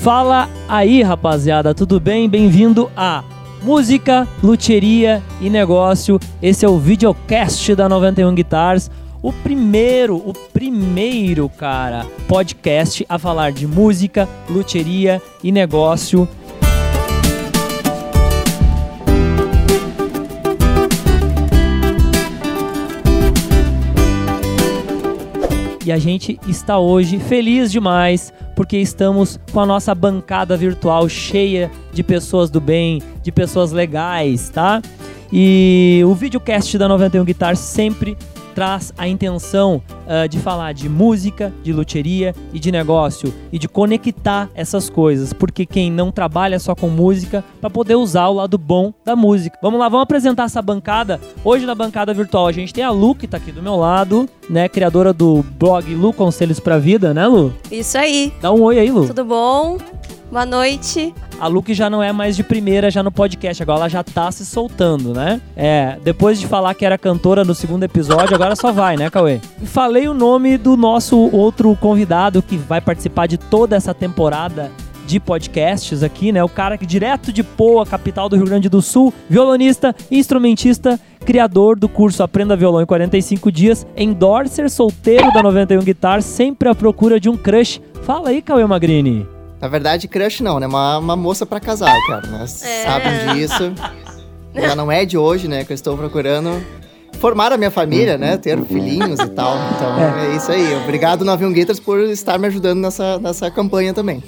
Fala aí, rapaziada, tudo bem? Bem-vindo a Música, Luteria e Negócio. Esse é o videocast da 91 Guitars. O primeiro, o primeiro, cara, podcast a falar de música, luteria e negócio. E a gente está hoje feliz demais porque estamos com a nossa bancada virtual cheia de pessoas do bem, de pessoas legais, tá? E o videocast da 91 Guitar sempre traz a intenção uh, de falar de música, de luteria e de negócio e de conectar essas coisas, porque quem não trabalha só com música para poder usar o lado bom da música. Vamos lá, vamos apresentar essa bancada. Hoje na bancada virtual a gente tem a Lu que tá aqui do meu lado, né, criadora do blog Lu Conselhos para Vida, né, Lu? Isso aí. Dá um oi aí, Lu. Tudo bom? Boa noite. A Lu que já não é mais de primeira já no podcast, agora ela já tá se soltando, né? É, depois de falar que era cantora no segundo episódio, agora só vai, né, Cauê? Falei o nome do nosso outro convidado que vai participar de toda essa temporada de podcasts aqui, né? O cara que direto de Poa, capital do Rio Grande do Sul, violonista, instrumentista, criador do curso Aprenda Violão em 45 Dias, endorser solteiro da 91 Guitar, sempre à procura de um crush. Fala aí, Cauê Magrini. Na verdade, crush não, né? Uma, uma moça para casar, cara. Né? É. Sabem disso. Já não é de hoje, né? Que eu estou procurando formar a minha família, né? Ter filhinhos e tal. Então é, é isso aí. Obrigado, Navion Guitars, por estar me ajudando nessa, nessa campanha também.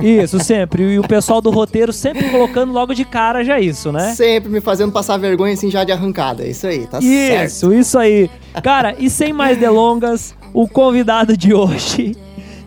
Isso, sempre. E o pessoal do roteiro sempre colocando logo de cara já isso, né? Sempre me fazendo passar vergonha assim já de arrancada. Isso aí, tá isso, certo. Isso, isso aí. Cara, e sem mais delongas, o convidado de hoje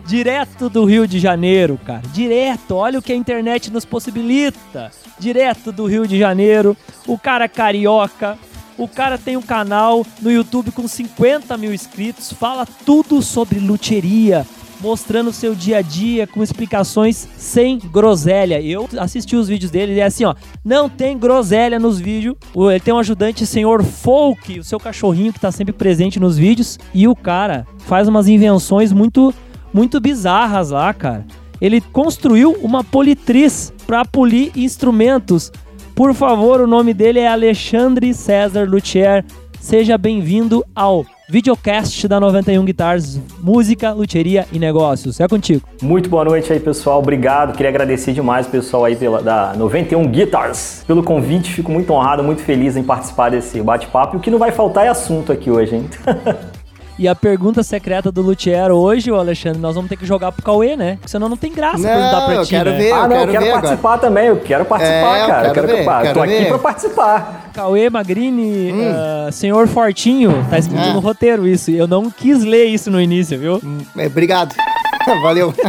Direto do Rio de Janeiro, cara. Direto. Olha o que a internet nos possibilita. Direto do Rio de Janeiro. O cara é carioca. O cara tem um canal no YouTube com 50 mil inscritos. Fala tudo sobre luteria. Mostrando o seu dia a dia com explicações sem groselha. Eu assisti os vídeos dele e é assim, ó. Não tem groselha nos vídeos. Ele tem um ajudante, senhor Folk, o seu cachorrinho que tá sempre presente nos vídeos. E o cara faz umas invenções muito muito bizarras lá, cara. Ele construiu uma politriz para polir instrumentos. Por favor, o nome dele é Alexandre César Luthier. Seja bem-vindo ao videocast da 91 Guitars, música, luteria e negócios. É contigo. Muito boa noite aí, pessoal. Obrigado. Queria agradecer demais o pessoal aí pela, da 91 Guitars pelo convite. Fico muito honrado, muito feliz em participar desse bate-papo. E o que não vai faltar é assunto aqui hoje, hein? E a pergunta secreta do Luthier hoje, o Alexandre, nós vamos ter que jogar pro Cauê, né? Porque senão não tem graça não, perguntar pra eu ti, quero né? ver, ah, eu não, quero eu quero ver participar agora. também. Eu quero participar, É, cara. eu quero ver, Tô quero aqui ver. pra participar. Cauê Magrini, Hum. ah, senhor Fortinho, tá escrito Ah. no roteiro isso. Eu não quis ler isso no início, viu? É, obrigado. Valeu.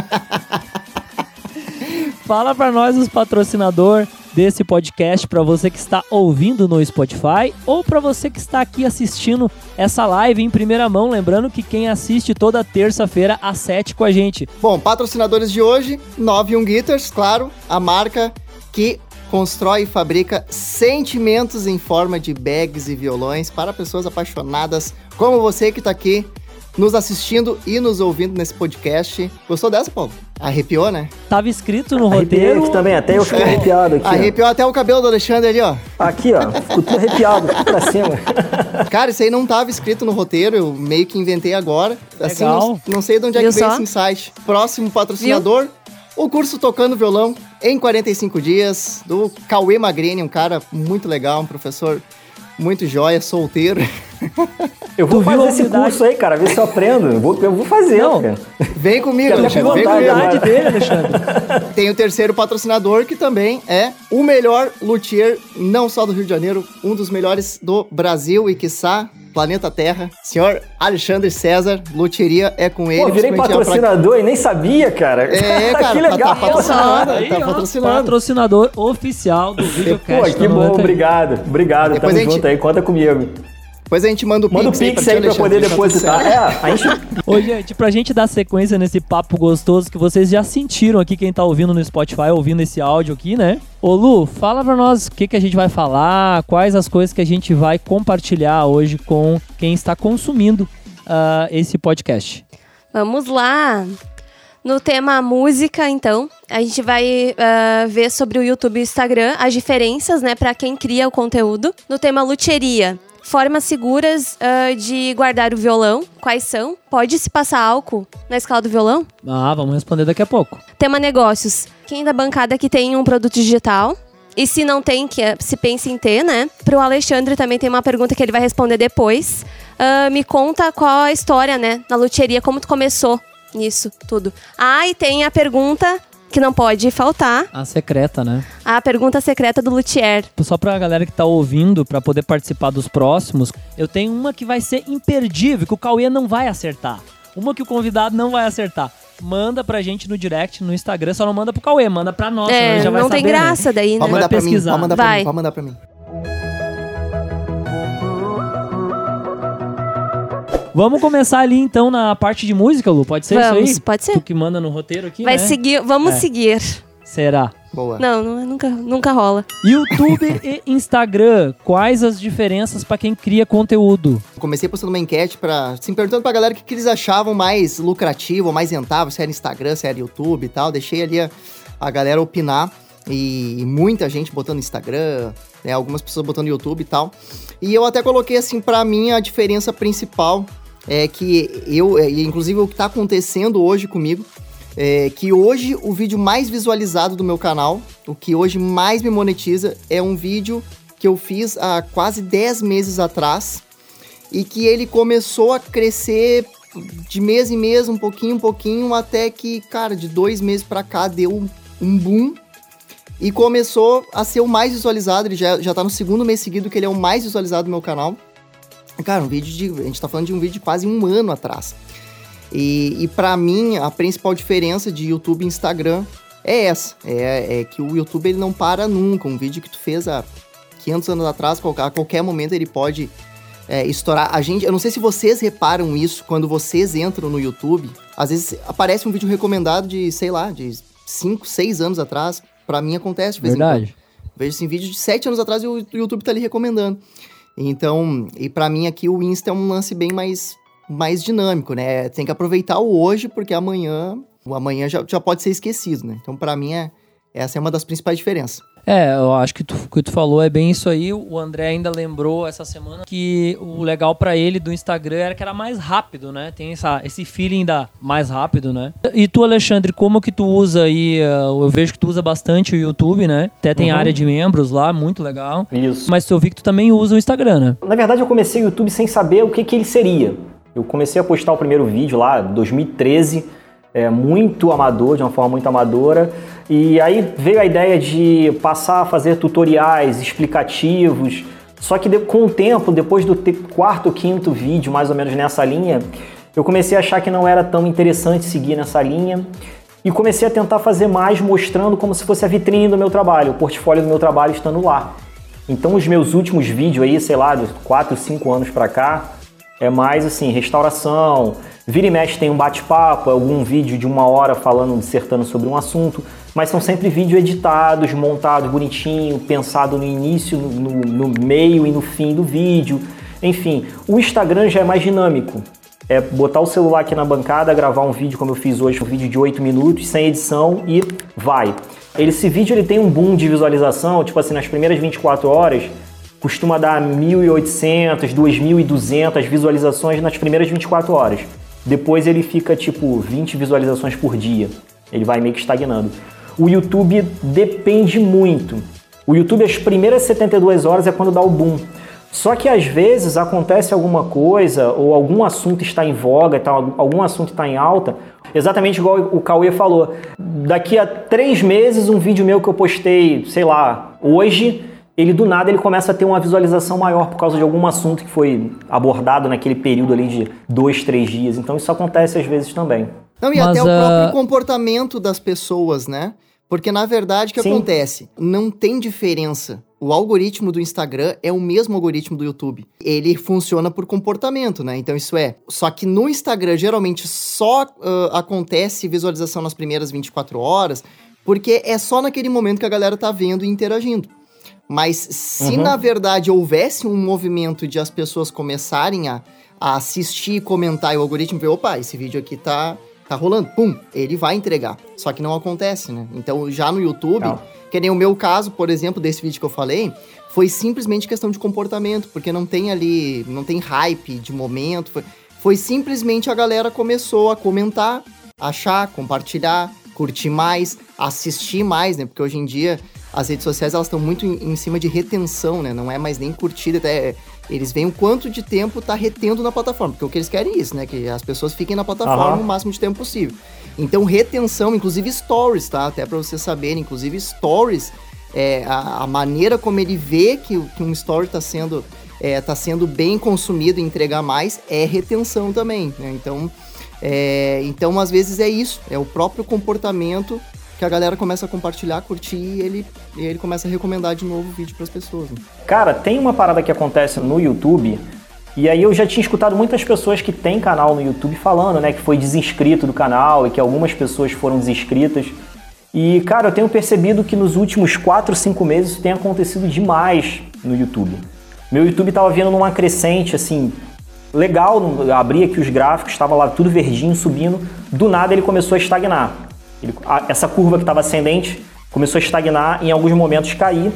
Fala pra nós os patrocinador desse podcast, pra você que está ouvindo no Spotify ou pra você que está aqui assistindo essa live em primeira mão. Lembrando que quem assiste toda terça-feira às 7 com a gente. Bom, patrocinadores de hoje, 91 Guitars, claro, a marca que constrói e fabrica sentimentos em forma de bags e violões para pessoas apaixonadas como você que tá aqui nos assistindo e nos ouvindo nesse podcast. Gostou dessa, Paulo? Arrepiou, né? Tava escrito no Arrepiei roteiro. aqui também, até eu fiquei Puxou. arrepiado aqui. ó. Arrepiou até o cabelo do Alexandre ali, ó. Aqui, ó. Fico tudo arrepiado, pra cima. Cara, isso aí não tava escrito no roteiro, eu meio que inventei agora. Assim, Legal. não, não sei de onde é Viu que veio só? esse insight. Próximo patrocinador, o curso Tocando Violão em 45 dias, do Cauê Magrini, um cara muito legal, um professor muito joia, solteiro. Eu vou Tu fazer esse humildade? curso aí, cara. Ver se eu aprendo. Eu vou, eu vou fazer, Não. cara. Vem comigo, Quero Alexandre, vem vontade comigo. dele, Alexandre. Tem o terceiro patrocinador, que também é o melhor luthier, não só do Rio de Janeiro, um dos melhores do Brasil e, quiçá, planeta Terra. Senhor Alexandre César, luthieria é com ele. Pô, virei a pra- patrocinador e nem sabia, cara. É, cara, que tá- legal. tá patrocinando. Aí, tá ó, patrocinando. Patrocinador oficial do Pô, videocast. que da bom, 91. obrigado. Obrigado, Depois tamo gente- junto aí, conta comigo. Depois a gente manda o Manda o Pix, aí Pix ti, aí pra poder depositar. É, a gente Ô, gente, pra gente dar sequência nesse papo gostoso que vocês já sentiram aqui, quem tá ouvindo no Spotify, ouvindo esse áudio aqui, né? Ô, Lu, fala pra nós o que, que a gente vai falar, quais as coisas que a gente vai compartilhar hoje com quem está consumindo ah, esse podcast. Vamos lá. No tema música, então, a gente vai uh, ver sobre o YouTube e o Instagram as diferenças, né, para quem cria o conteúdo. No tema luteria, formas seguras uh, de guardar o violão. Quais são? Pode se passar álcool na escala do violão? Ah, vamos responder daqui a pouco. Tema negócios. Quem da bancada que tem um produto digital? E se não tem, que se pensa em ter, né? Pro Alexandre também tem uma pergunta que ele vai responder depois. Uh, me conta qual a história, né? Na luteria, como tu começou nisso tudo. Ah, e tem a pergunta que não pode faltar. A secreta, né? A pergunta secreta do Luthier. Só pra galera que tá ouvindo, para poder participar dos próximos, eu tenho uma que vai ser imperdível, que o Cauê não vai acertar. Uma que o convidado não vai acertar. Manda pra gente no direct, no Instagram, só não manda pro Cauê, manda pra nós, é, já vai não saber, tem graça né? daí, né? Pode mandar pra mim, pesquisar. pode mandar pra Vai. mim, pode mandar pra mim. Vamos começar ali então na parte de música, Lu? Pode ser Vamos, isso aí? pode ser. Tu que manda no roteiro aqui, Vai né? seguir, vamos É. seguir. Será? Boa. Não, não, nunca, nunca rola. YouTube e Instagram, quais as diferenças pra quem cria conteúdo? Comecei postando uma enquete para assim, perguntando pra galera o que, que eles achavam mais lucrativo, mais rentável, se era Instagram, se era YouTube e tal. Deixei ali a, a galera opinar e, e muita gente botando Instagram, né, algumas pessoas botando YouTube e tal. E eu até coloquei assim pra mim a diferença principal é que eu, é, inclusive o que tá acontecendo hoje comigo, é que hoje o vídeo mais visualizado do meu canal, o que hoje mais me monetiza, é um vídeo que eu fiz há quase 10 meses atrás e que ele começou a crescer de mês em mês, um pouquinho, um pouquinho, até que, cara, de dois meses pra cá deu um, um boom e começou a ser o mais visualizado. Ele já, já tá no segundo mês seguido que ele é o mais visualizado do meu canal. Cara, um vídeo de. A gente tá falando de um vídeo de quase um ano atrás. E, e para mim, a principal diferença de YouTube e Instagram é essa. É, é que o YouTube ele não para nunca. Um vídeo que tu fez há 500 anos atrás, a qualquer momento ele pode é, estourar. A gente, eu não sei se vocês reparam isso quando vocês entram no YouTube. Às vezes aparece um vídeo recomendado de, sei lá, de 5, 6 anos atrás. Pra mim acontece de vez em quando. Verdade. Vejo assim, vídeo de 7 anos atrás e o YouTube tá ali recomendando. Então, e pra mim aqui o Insta é um lance bem mais, mais dinâmico, né? Tem que aproveitar o hoje, porque amanhã, o amanhã já, já pode ser esquecido, né? Então, pra mim, é, essa é uma das principais diferenças. É, eu acho que o que tu falou é bem isso aí. O André ainda lembrou essa semana que o legal pra ele do Instagram era que era mais rápido, né? Tem essa, esse feeling da mais rápido, né? E tu, Alexandre, como que tu usa aí? uh, Eu vejo que tu usa bastante o YouTube, né? Até tem Uhum. área de membros lá, muito legal. Isso. Mas eu vi que tu também usa o Instagram, né? Na verdade, eu comecei o YouTube sem saber o que, que ele seria. Eu comecei a postar o primeiro vídeo lá, em 2013, é, muito amador, de uma forma muito amadora. E aí veio a ideia de passar a fazer tutoriais explicativos. Só que de- com o tempo, depois do te- quarto, quinto vídeo, mais ou menos nessa linha, eu comecei a achar que não era tão interessante seguir nessa linha. E comecei a tentar fazer mais, mostrando como se fosse a vitrine do meu trabalho, o portfólio do meu trabalho estando lá. Então os meus últimos vídeos aí, sei lá, de 4, 5 anos pra cá, é mais assim, restauração, vira e mexe tem um bate-papo, algum vídeo de uma hora falando, dissertando sobre um assunto, mas são sempre vídeos editados, montados bonitinho, pensado no início, no, no- meio e no fim do vídeo. Enfim, o Instagram já é mais dinâmico. É botar o celular aqui na bancada, gravar um vídeo como eu fiz hoje, um vídeo de 8 minutos, sem edição e vai. Esse vídeo ele tem um boom de visualização, tipo assim, nas primeiras 24 horas, costuma dar 1.800, 2.200 visualizações nas primeiras 24 horas. Depois ele fica tipo 20 visualizações por dia. Ele vai meio que estagnando. O YouTube depende muito. O YouTube, as primeiras 72 horas é quando dá o boom. Só que às vezes acontece alguma coisa, ou algum assunto está em voga, tá, algum assunto está em alta, exatamente igual o Cauê falou. Daqui a três meses, um vídeo meu que eu postei, sei lá, hoje, ele do nada ele começa a ter uma visualização maior por causa de algum assunto que foi abordado naquele período ali de dois, três dias. Então isso acontece às vezes também. Não, e Mas, até o ah, próprio comportamento das pessoas, né? Porque na verdade o que Sim. acontece? Não tem diferença. O algoritmo do Instagram é o mesmo algoritmo do YouTube. Ele funciona por comportamento, né? Então isso é. Só que no Instagram geralmente só ah, acontece visualização nas primeiras 24 horas, porque é só naquele momento que a galera tá vendo e interagindo. Mas se Uhum. na verdade houvesse um movimento de as pessoas começarem a, a assistir, comentar e o algoritmo ver, opa, esse vídeo aqui tá, tá rolando, pum, ele vai entregar. Só que não acontece, né? Então, já no YouTube, não. que nem o meu caso, por exemplo, desse vídeo que eu falei, foi simplesmente questão de comportamento, porque não tem ali, não tem hype de momento, foi, foi simplesmente a galera começou a comentar, achar, compartilhar, curtir mais, assistir mais, né? Porque hoje em dia as redes sociais elas estão muito em, em, cima de retenção, né? Não é mais nem curtida, até eles veem o quanto de tempo tá retendo na plataforma, porque o que eles querem é isso, né? Que as pessoas fiquem na plataforma uhum. o máximo de tempo possível. Então, retenção, inclusive stories, tá? Até para vocês saberem, inclusive stories, é, a, a, maneira como ele vê que, que um story está sendo, é, tá sendo bem consumido e entregar mais é retenção também, né? Então, é, então, às vezes é isso, é o próprio comportamento que a galera começa a compartilhar, curtir e ele, e ele começa a recomendar de novo o vídeo para as pessoas. Né? Cara, tem uma parada que acontece no YouTube, e aí eu já tinha escutado muitas pessoas que têm canal no YouTube falando, né, que foi desinscrito do canal e que algumas pessoas foram desinscritas. E, cara, eu tenho percebido que nos últimos 4, 5 meses isso tem acontecido demais no YouTube. Meu YouTube estava vindo numa crescente, assim, legal, abri aqui os gráficos, estava lá tudo verdinho, subindo. Do nada ele começou a estagnar. Ele, a, essa curva que estava ascendente começou a estagnar, em alguns momentos cair.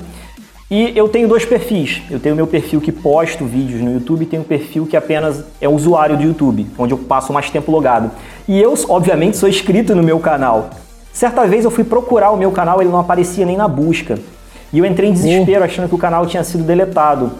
E eu tenho dois perfis. Eu tenho meu perfil que posto vídeos no YouTube e tenho um perfil que apenas é usuário do YouTube, onde eu passo mais tempo logado. E eu, obviamente, sou inscrito no meu canal. Certa vez eu fui procurar o meu canal, ele não aparecia nem na busca. E eu entrei em desespero achando que o canal tinha sido deletado.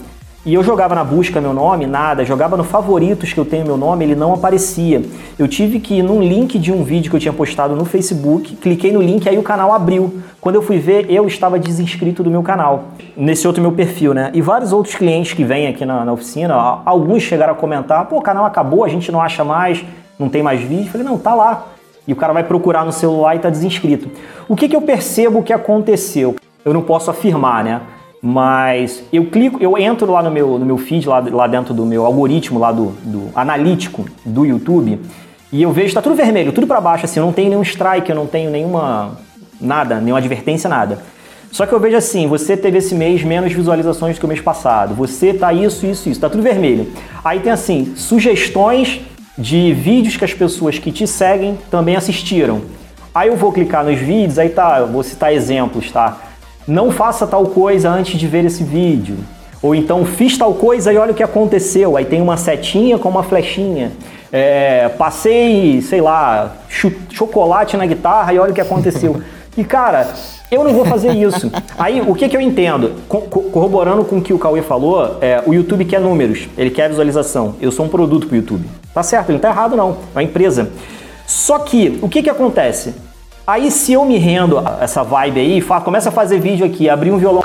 E eu jogava na busca meu nome, nada. Jogava no favoritos que eu tenho meu nome, ele não aparecia. Eu tive que ir num link de um vídeo que eu tinha postado no Facebook, cliquei no link, aí o canal abriu. Quando eu fui ver, eu estava desinscrito do meu canal, nesse outro meu perfil, né? E vários outros clientes que vêm aqui na, na oficina, alguns chegaram a comentar: pô, o canal acabou, a gente não acha mais, não tem mais vídeo. Eu falei: não, tá lá. E o cara vai procurar no celular e tá desinscrito. O que, que eu percebo que aconteceu? Eu não posso afirmar, né? Mas eu clico, eu entro lá no meu, no meu feed, lá, lá dentro do meu algoritmo lá do, do analítico do YouTube, e eu vejo, tá tudo vermelho, tudo para baixo, assim, eu não tenho nenhum strike, eu não tenho nenhuma. nada, nenhuma advertência, nada. Só que eu vejo assim, você teve esse mês menos visualizações do que o mês passado, você tá isso, isso, isso, tá tudo vermelho. Aí tem assim, sugestões de vídeos que as pessoas que te seguem também assistiram. Aí eu vou clicar nos vídeos, aí tá, vou citar exemplos, tá? Não faça tal coisa antes de ver esse vídeo. Ou então fiz tal coisa e olha o que aconteceu. Aí tem uma setinha com uma flechinha. É, passei, sei lá, chocolate na guitarra e olha o que aconteceu. E cara, eu não vou fazer isso. Aí o que, que eu entendo? Co corroborando com o que o Cauê falou, é, o YouTube quer números, ele quer visualização. Eu sou um produto pro YouTube. Tá certo, ele não tá errado não, é uma empresa. Só que o que, que acontece? Aí se eu me rendo a essa vibe aí, começa a fazer vídeo aqui, abrir um violão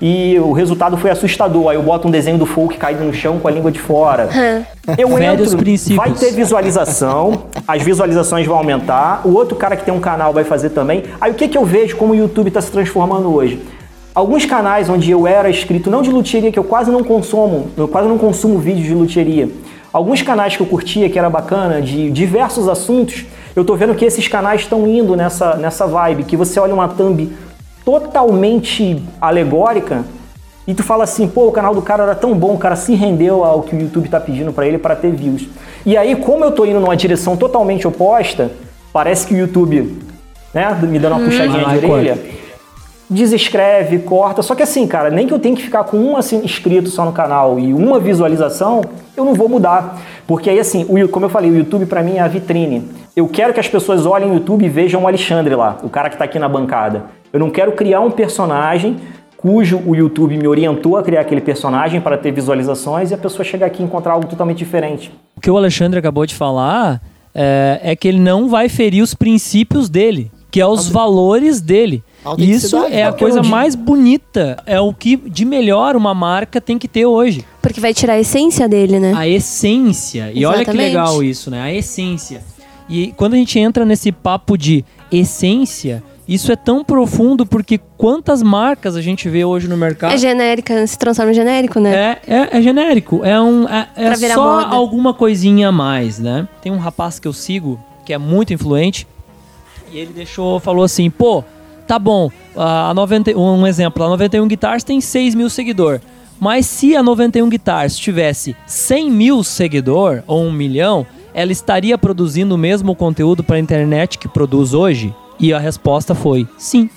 e o resultado foi assustador. Aí eu boto um desenho do folk caído no chão com a língua de fora. Eu entro, vai ter visualização, as visualizações vão aumentar, o outro cara que tem um canal vai fazer também. Aí o que, que eu vejo como o YouTube está se transformando hoje? Alguns canais onde eu era inscrito, não de luteria, que eu quase não consumo, eu quase não consumo vídeos de luteria. Alguns canais que eu curtia, que era bacana, de diversos assuntos, eu tô vendo que esses canais estão indo nessa, nessa vibe, que você olha uma thumb totalmente alegórica e tu fala assim, pô, o canal do cara era tão bom, o cara se rendeu ao que o YouTube tá pedindo para ele para ter views. E aí, como eu tô indo numa direção totalmente oposta, parece que o YouTube, né, me dando uma hum. puxadinha de orelha, desescreve, corta. Só que assim, cara, nem que eu tenha que ficar com um assim, inscrito só no canal e uma visualização, eu não vou mudar. Porque aí, assim, o, como eu falei, o YouTube para mim é a vitrine. Eu quero que as pessoas olhem o YouTube e vejam o Alexandre lá, o cara que está aqui na bancada. Eu não quero criar um personagem cujo o YouTube me orientou a criar aquele personagem para ter visualizações e a pessoa chegar aqui e encontrar algo totalmente diferente. O que o Alexandre acabou de falar é, é que ele não vai ferir os princípios dele, que é os valores dele. Isso é a coisa mais bonita, é o que de melhor uma marca tem que ter hoje. Porque vai tirar a essência dele, né? A essência. E Exatamente. olha que legal isso, né? A essência. E quando a gente entra nesse papo de essência, isso é tão profundo porque quantas marcas a gente vê hoje no mercado. É genérica, se transforma em genérico, né? É, é, é genérico. É, um, é, é só moda. alguma coisinha a mais, né? Tem um rapaz que eu sigo que é muito influente e ele deixou, falou assim: pô, tá bom, a 90, um exemplo, a 91 Guitars tem 6 mil seguidores. Mas se a 91 Guitars tivesse 100 mil seguidor ou um milhão, ela estaria produzindo o mesmo conteúdo para a internet que produz hoje? E a resposta foi sim.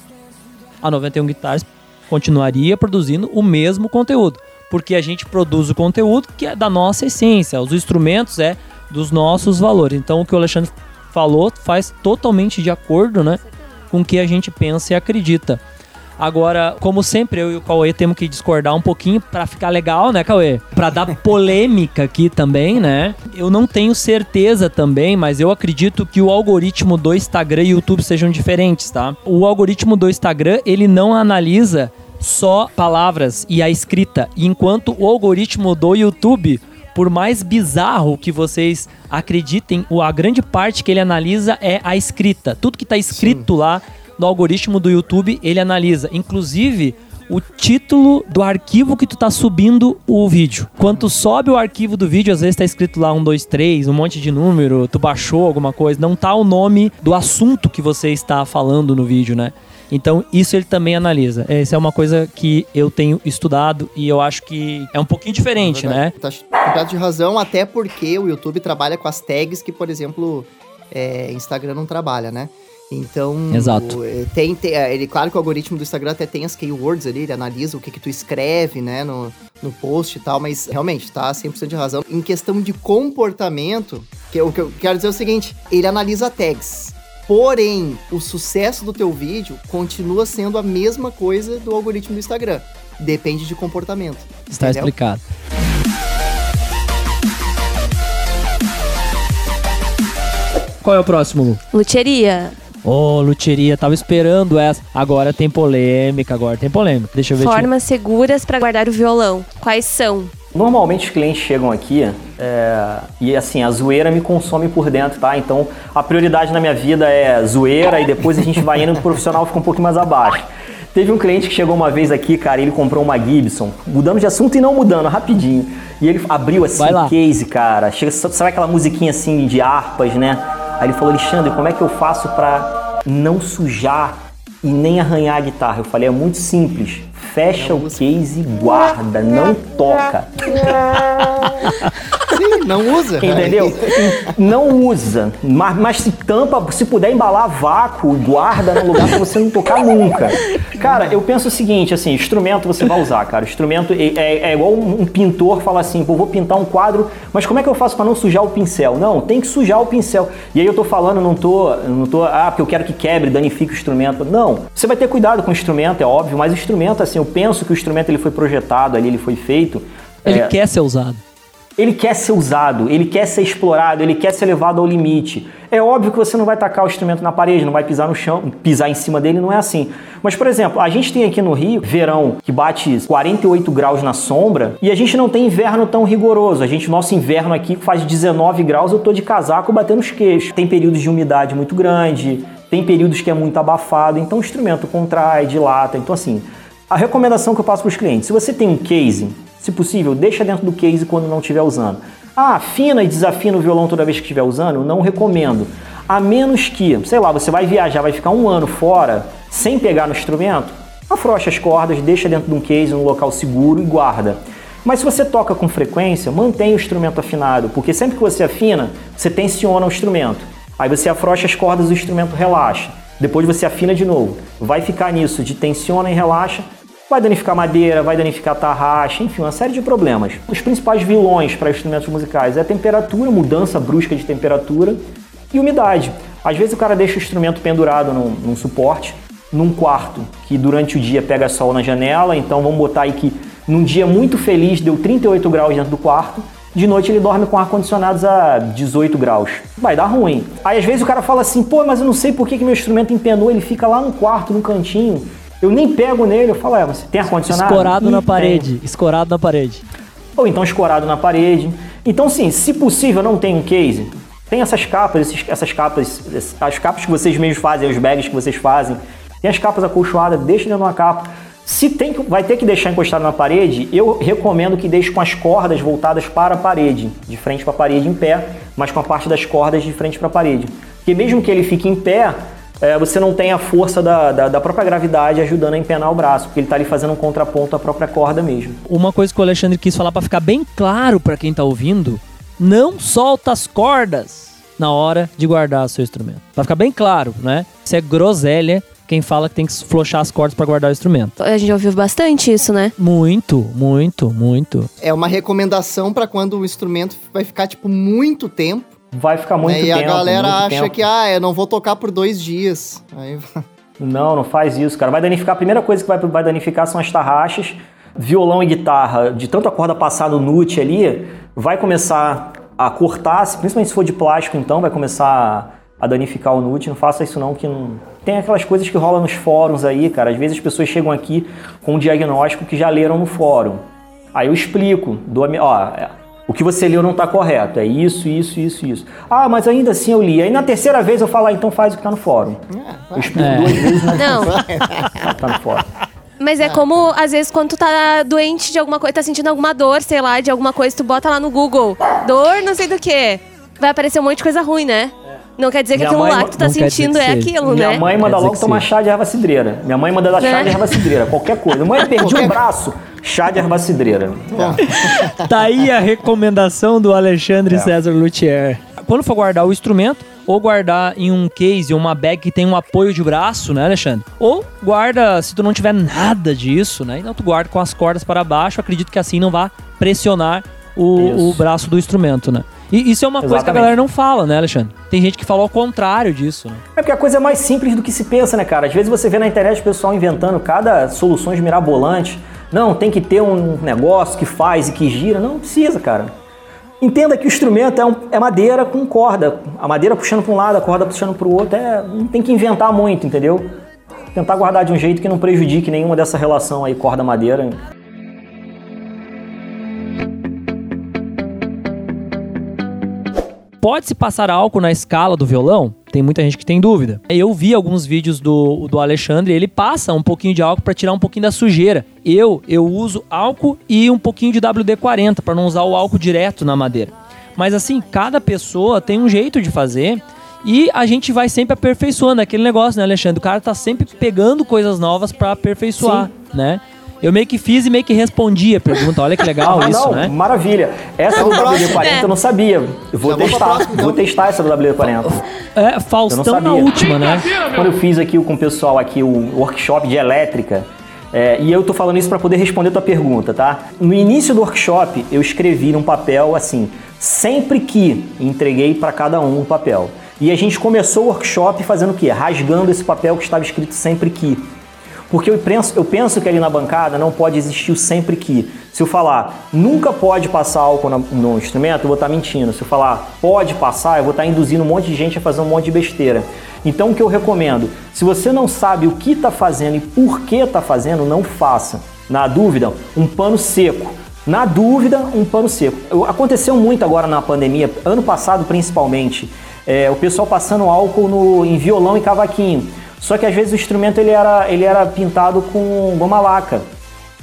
A 91 Guitars continuaria produzindo o mesmo conteúdo, porque a gente produz o conteúdo que é da nossa essência, os instrumentos é dos nossos valores. Então o que o Alexandre falou faz totalmente de acordo, né, com o que a gente pensa e acredita. Agora, como sempre, eu e o Cauê temos que discordar um pouquinho para ficar legal, né, Cauê? Para dar polêmica aqui também, né? Eu não tenho certeza também, mas eu acredito que o algoritmo do Instagram e YouTube sejam diferentes, tá? O algoritmo do Instagram, ele não analisa só palavras e a escrita, enquanto o algoritmo do YouTube por mais bizarro que vocês acreditem, a grande parte que ele analisa é a escrita. Tudo que está escrito Sim. lá no algoritmo do YouTube, ele analisa. Inclusive, o título do arquivo que tu tá subindo o vídeo. Quando tu sobe o arquivo do vídeo, às vezes tá escrito lá um, dois, três, um monte de número, tu baixou alguma coisa, não tá o nome do assunto que você está falando no vídeo, né? Então, isso ele também analisa. Essa é uma coisa que eu tenho estudado e eu acho que é um pouquinho diferente, é né? Tá completo de razão, até porque o YouTube trabalha com as tags que, por exemplo, é, Instagram não trabalha, né? Então, Exato. O, tem, tem, é, ele, claro que o algoritmo do Instagram até tem as keywords ali, ele analisa o que que tu escreve, né, no, no post e tal, mas realmente, tá 100% de razão. Em questão de comportamento, que, o que eu quero dizer é o seguinte, ele analisa tags. Porém, o sucesso do teu vídeo continua sendo a mesma coisa do algoritmo do Instagram. Depende de comportamento. Está entendeu? explicado. Qual é o próximo, Lu? Luteria. Ô, oh, luteria, tava esperando essa. Agora tem polêmica, agora tem polêmica. Deixa eu ver. Formas te... seguras para guardar o violão. Quais são? Normalmente os clientes chegam aqui é, e assim, a zoeira me consome por dentro, tá? Então a prioridade na minha vida é zoeira e depois a gente vai indo pro profissional fica um pouco mais abaixo. Teve um cliente que chegou uma vez aqui, cara, ele comprou uma Gibson, mudando de assunto e não mudando, rapidinho. E ele abriu assim o case, cara. Chega, sabe aquela musiquinha assim de harpas, né? Aí ele falou, Alexandre, como é que eu faço para não sujar e nem arranhar a guitarra? Eu falei, é muito simples. Fecha o case e guarda, não toca. Sim, não usa. Entendeu? Não usa. Mas, mas se tampa, se puder embalar vácuo, guarda no lugar pra você não tocar nunca. Cara, eu penso o seguinte, assim, instrumento você vai usar, cara. Instrumento é, é, é igual um, pintor fala assim, pô, vou pintar um quadro, mas como é que eu faço para não sujar o pincel? Não, tem que sujar o pincel. E aí eu tô falando, não tô, não tô, ah, porque eu quero que quebre, danifique o instrumento. Não. Você vai ter cuidado com o instrumento, é óbvio, mas o instrumento, assim, eu penso que o instrumento ele foi projetado ali, ele foi feito. Ele é, quer ser usado. Ele quer ser usado, ele quer ser explorado, ele quer ser levado ao limite. É óbvio que você não vai tacar o instrumento na parede, não vai pisar no chão, pisar em cima dele, não é assim. Mas, por exemplo, a gente tem aqui no Rio verão que bate 48 graus na sombra e a gente não tem inverno tão rigoroso. A gente, nosso inverno aqui faz 19 graus, eu tô de casaco batendo os queixos. Tem períodos de umidade muito grande, tem períodos que é muito abafado, então o instrumento contrai, dilata. Então, assim, a recomendação que eu passo para os clientes, se você tem um case se possível, deixa dentro do case quando não estiver usando. Ah, afina e desafina o violão toda vez que estiver usando? Não recomendo. A menos que, sei lá, você vai viajar, vai ficar um ano fora sem pegar no instrumento, afrouxa as cordas, deixa dentro de um case, num local seguro e guarda. Mas se você toca com frequência, mantenha o instrumento afinado, porque sempre que você afina, você tensiona o instrumento. Aí você afrouxa as cordas, o instrumento relaxa. Depois você afina de novo. Vai ficar nisso de tensiona e relaxa Vai danificar madeira, vai danificar tarraxa, enfim, uma série de problemas. Os principais vilões para instrumentos musicais é a temperatura, mudança brusca de temperatura e umidade. Às vezes o cara deixa o instrumento pendurado num, num suporte, num quarto, que durante o dia pega sol na janela, então vamos botar aí que num dia muito feliz deu 38 graus dentro do quarto, de noite ele dorme com ar-condicionados a 18 graus. Vai dar ruim. Aí às vezes o cara fala assim, pô, mas eu não sei por que, que meu instrumento empenou, ele fica lá no quarto, no cantinho. Eu nem pego nele, eu falo, é, você tem ar-condicionado? Escorado na parede, tem. escorado na parede. Ou então escorado na parede. Então, sim, se possível, não tem um case. Tem essas capas, esses, essas capas, as capas que vocês mesmos fazem, os bags que vocês fazem. Tem as capas acolchoadas, deixa dentro de uma capa. Se tem, vai ter que deixar encostado na parede, eu recomendo que deixe com as cordas voltadas para a parede, de frente para a parede em pé, mas com a parte das cordas de frente para a parede. Porque mesmo que ele fique em pé, é, você não tem a força da, da, da, própria gravidade ajudando a empenar o braço, porque ele está ali fazendo um contraponto à própria corda mesmo. Uma coisa que o Alexandre quis falar para ficar bem claro para quem está ouvindo não solta as cordas na hora de guardar seu instrumento. Pra ficar bem claro, né? Isso é groselha quem fala que tem que flochar as cordas para guardar o instrumento. A gente ouviu bastante isso, né? Muito, muito, muito. É uma recomendação para quando o instrumento vai ficar, tipo, muito tempo. Vai ficar muito né? tempo. E a galera acha tempo. que, ah, eu não vou tocar por dois dias. Aí... Não, não faz isso, cara. Vai danificar. A primeira coisa que vai, vai danificar são as tarraxas. Violão e guitarra, de tanto a corda passar no nut ali, vai começar a cortar, principalmente se for de plástico, então, vai começar a danificar o nut. Não faça isso não, que não... Tem aquelas coisas que rolam nos fóruns aí, cara. Às vezes as pessoas chegam aqui com um diagnóstico que já leram no fórum. Aí eu explico, dou a, ó, o que você leu não está correto, é isso, isso, isso, isso. Ah, mas ainda assim eu li. Aí na terceira vez eu falo, ah, então faz o que está no fórum. eu explico É. duas vezes, mas Não. tá no fórum. Mas é como, às vezes, quando tu tá doente de alguma coisa, tá sentindo alguma dor, sei lá, de alguma coisa, tu bota lá no Google, dor não sei do que. Vai aparecer um monte de coisa ruim, né? Não quer dizer que Minha aquilo mãe lá que tu tá sentindo é aquilo, Minha né? mãe manda logo tomar chá de erva cidreira. Minha mãe manda dar chá É. de erva cidreira, qualquer coisa. Mãe, perdi um braço, chá de erva cidreira. Tá aí a recomendação do Alexandre É. César Luthier. Quando for guardar o instrumento, ou guardar em um case ou uma bag que tem um apoio de braço, né, Alexandre? Ou guarda, se tu não tiver nada disso, né? Então tu guarda com as cordas para baixo. Acredito que assim não vá pressionar o, o braço do instrumento, né? E isso é uma coisa que a Exatamente. galera não fala, né, Alexandre? Tem gente que fala ao contrário disso, né? É porque a coisa é mais simples do que se pensa, né, cara? Às vezes você vê na internet o pessoal inventando cada soluções mirabolantes. Não, tem que ter um negócio que faz e que gira. Não, não precisa, cara. Entenda que o instrumento é, um- é madeira com corda. A madeira puxando para um lado, a corda puxando para o outro. É, não tem que inventar muito, entendeu? Tentar guardar de um jeito que não prejudique nenhuma dessa relação aí, corda-madeira. Pode-se passar álcool na escala do violão? Tem muita gente que tem dúvida. Eu vi alguns vídeos do, do Alexandre, ele passa um pouquinho de álcool para tirar um pouquinho da sujeira. Eu, eu uso álcool e um pouquinho de WD-40 para não usar o álcool direto na madeira. Mas assim, cada pessoa tem um jeito de fazer e a gente vai sempre aperfeiçoando aquele negócio, né, Alexandre? O cara tá sempre pegando coisas novas para aperfeiçoar, né? Eu meio que fiz e meio que respondi a pergunta. Olha que legal Ah, isso, não, né? maravilha. Essa do próximo. WD-40 eu não sabia. Eu vou Já pra testar. próxima, então. Vou testar essa do WD-40. É, Eu Faustão não na sabia. última, né? Quando eu fiz aqui com o pessoal aqui o workshop de elétrica, é, e eu tô falando isso para poder responder a tua pergunta, tá? No início do workshop, eu escrevi num papel assim, sempre que entreguei para cada um um papel. E a gente começou o workshop fazendo o quê? Rasgando esse papel que estava escrito sempre que. Porque eu penso, eu penso que ali na bancada não pode existir o sempre que. Se eu falar nunca pode passar álcool no instrumento, eu vou estar mentindo. Se eu falar pode passar, eu vou estar induzindo um monte de gente a fazer um monte de besteira. Então o que eu recomendo? Se você não sabe o que está fazendo e por que está fazendo, não faça. Na dúvida, um pano seco. Na dúvida, um pano seco. Eu- Aconteceu muito agora na pandemia, ano passado principalmente, é, o pessoal passando álcool no- em violão e cavaquinho. Só que às vezes o instrumento ele era, ele era pintado com goma laca.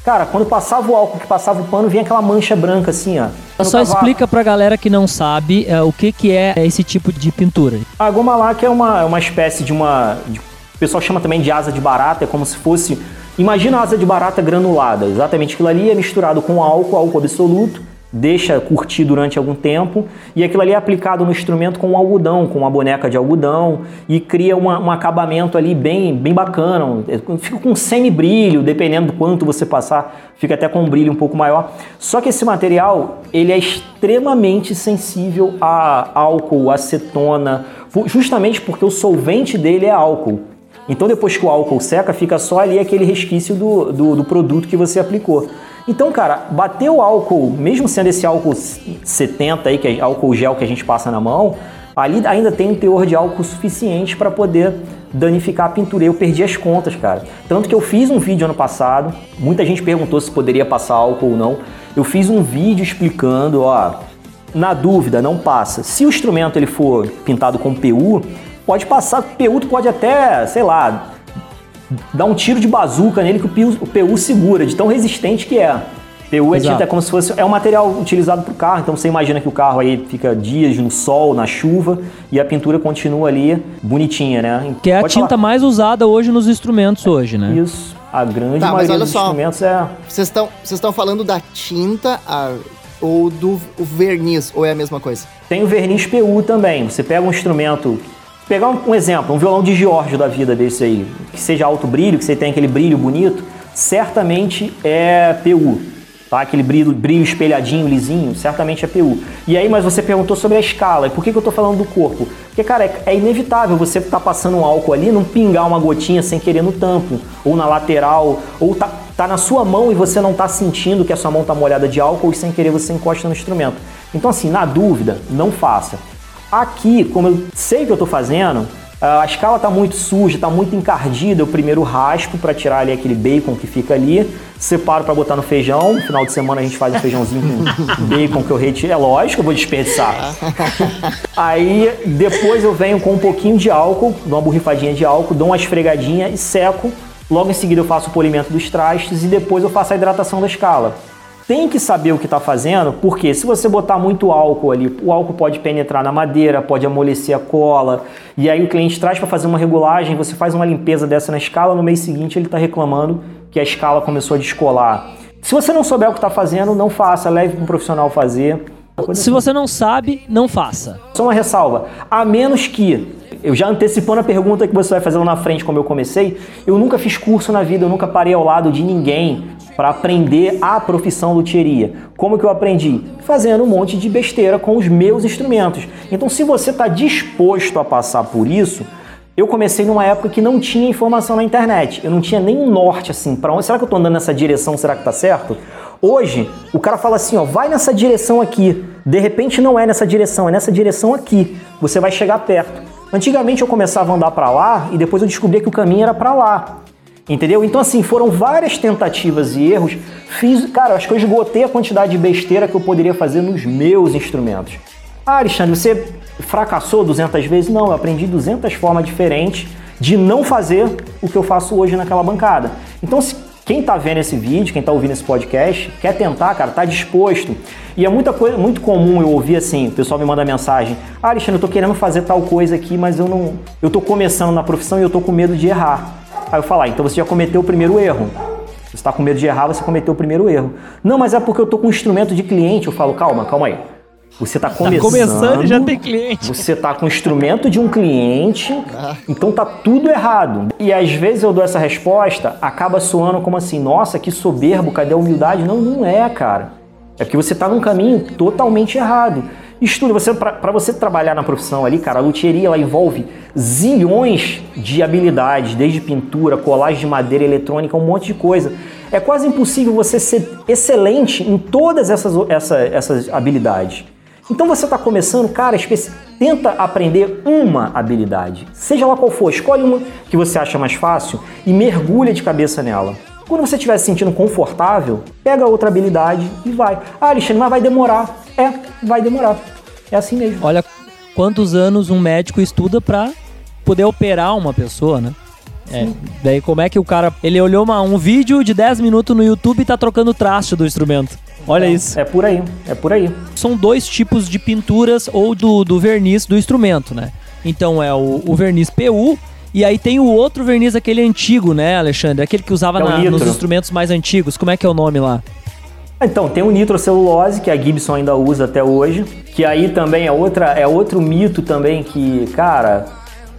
Cara, quando passava o álcool, que passava o pano, vinha aquela mancha branca assim, ó. Só cavaco. explica pra galera que não sabe é, o que, que é esse tipo de pintura. A goma laca é uma, é uma espécie de uma. de- o pessoal chama também de asa de barata, é como se fosse. Imagina a asa de barata granulada. Exatamente aquilo ali é misturado com álcool, álcool absoluto, deixa curtir durante algum tempo, e aquilo ali é aplicado no instrumento com um algodão, com uma boneca de algodão, e cria uma- um acabamento ali bem, bem bacana. Fica com semi-brilho, dependendo do quanto você passar, fica até com um brilho um pouco maior. Só que esse material, ele é extremamente sensível a álcool, acetona, justamente porque o solvente dele é álcool. Então depois que o álcool seca, fica só ali aquele resquício do, do, do produto que você aplicou. Então, cara, bater o álcool, mesmo sendo esse álcool 70 aí, que é álcool gel que a gente passa na mão, ali ainda tem um teor de álcool suficiente para poder danificar a pintura. Eu perdi as contas, cara. Tanto que eu fiz um vídeo ano passado, muita gente perguntou se poderia passar álcool ou não. Eu fiz um vídeo explicando, ó, na dúvida, não passa. Se o instrumento ele for pintado com PU, pode passar, PU tu pode até, sei lá, dar um tiro de bazuca nele que o PU, o PU segura, de tão resistente que é. PU é, tinta, é como se fosse é um material utilizado para o carro, então você imagina que o carro aí fica dias no sol, na chuva e a pintura continua ali bonitinha, né? Que é a Pode tinta falar. mais usada hoje nos instrumentos hoje, né? Isso. A grande Tá, mas maioria dos só. instrumentos é Vocês estão vocês estão falando da tinta, a- ou do o verniz, ou é a mesma coisa? Tem o verniz PU também. Você pega um instrumento. Pegar um, um exemplo, um violão de Giorgio da vida desse aí, que seja alto brilho, que você tem aquele brilho bonito, certamente é PU. Tá? Aquele brilho, brilho espelhadinho, lisinho, certamente é PU. E aí, mas você perguntou sobre a escala. E por que, que eu tô falando do corpo? Porque, cara, é, é inevitável você tá passando um álcool ali, não pingar uma gotinha sem querer no tampo, ou na lateral, ou tá, tá na sua mão e você não tá sentindo que a sua mão tá molhada de álcool e sem querer você encosta no instrumento. Então, assim, na dúvida, não faça. Aqui, como eu sei que eu estou fazendo, a escala está muito suja, está muito encardida. Eu primeiro raspo para tirar ali aquele bacon que fica ali, separo para botar no feijão. No final de semana a gente faz um feijãozinho com bacon que eu retiro. É lógico, eu vou desperdiçar. Aí depois eu venho com um pouquinho de álcool, dou uma borrifadinha de álcool, dou uma esfregadinha e seco. Logo em seguida eu faço o polimento dos trastes e depois eu faço a hidratação da escala tem que saber o que está fazendo, porque se você botar muito álcool ali, o álcool pode penetrar na madeira, pode amolecer a cola, e aí o cliente traz para fazer uma regulagem, você faz uma limpeza dessa na escala, no mês seguinte ele está reclamando que a escala começou a descolar. Se você não souber o que está fazendo, não faça, leve para um profissional fazer. Se você não sabe, não faça. Só uma ressalva, a menos que eu já antecipando a pergunta que você vai fazer lá na frente, como eu comecei, eu nunca fiz curso na vida, eu nunca parei ao lado de ninguém para aprender a profissão luthieria. Como que eu aprendi? Fazendo um monte de besteira com os meus instrumentos. Então, se você está disposto a passar por isso, eu comecei numa época que não tinha informação na internet. Eu não tinha nem um norte assim, para onde será que eu estou andando nessa direção? Será que está certo? Hoje, o cara fala assim, ó, vai nessa direção aqui. De repente não é nessa direção, é nessa direção aqui. Você vai chegar perto. Antigamente eu começava a andar para lá e depois eu descobria que o caminho era para lá. Entendeu? Então, assim, foram várias tentativas e erros. Fiz, cara, acho que eu esgotei a quantidade de besteira que eu poderia fazer nos meus instrumentos. Ah, Alexandre, você fracassou 200 vezes? Não, eu aprendi 200 formas diferentes de não fazer o que eu faço hoje naquela bancada. Então, se quem está vendo esse vídeo, quem está ouvindo esse podcast, quer tentar, cara, tá disposto. E é muita coisa, muito comum eu ouvir assim, o pessoal me manda mensagem: "Ah, Alexandre, eu tô querendo fazer tal coisa aqui, mas eu não, eu tô começando na profissão e eu tô com medo de errar". Aí eu falar, ah, então você já cometeu o primeiro erro. Você está com medo de errar, você cometeu o primeiro erro. Não, mas é porque eu estou com um instrumento de cliente. Eu falo, calma, calma aí. Você está começando. Tá começando e já tem cliente. Você está com o instrumento de um cliente, então tá tudo errado. E às vezes eu dou essa resposta, acaba soando como assim, nossa, que soberbo, cadê a humildade? Não, não é, cara. É porque você está num caminho totalmente errado. Estude, você, para você trabalhar na profissão ali, cara, a luthieria ela envolve zilhões de habilidades, desde pintura, colagem de madeira eletrônica, um monte de coisa. É quase impossível você ser excelente em todas essas, essa, essas habilidades. Então você está começando, cara, tenta aprender uma habilidade, seja lá qual for, escolhe uma que você acha mais fácil e mergulha de cabeça nela. Quando você estiver se sentindo confortável, pega outra habilidade e vai. Ah, Alexandre, mas vai demorar. É, vai demorar. É assim mesmo. Olha quantos anos um médico estuda para poder operar uma pessoa, né? É, daí como é que o cara. Ele olhou uma, um vídeo de 10 minutos no YouTube e tá trocando o traste do instrumento. Olha é, isso. É por aí, é por aí. São dois tipos de pinturas ou do, do verniz do instrumento, né? Então é o, o verniz PU e aí tem o outro verniz, aquele antigo, né, Alexandre? Aquele que usava é na, nos instrumentos mais antigos. Como é que é o nome lá? Então, tem o nitrocelulose, que a Gibson ainda usa até hoje, que aí também é, outra, é outro mito também que, cara,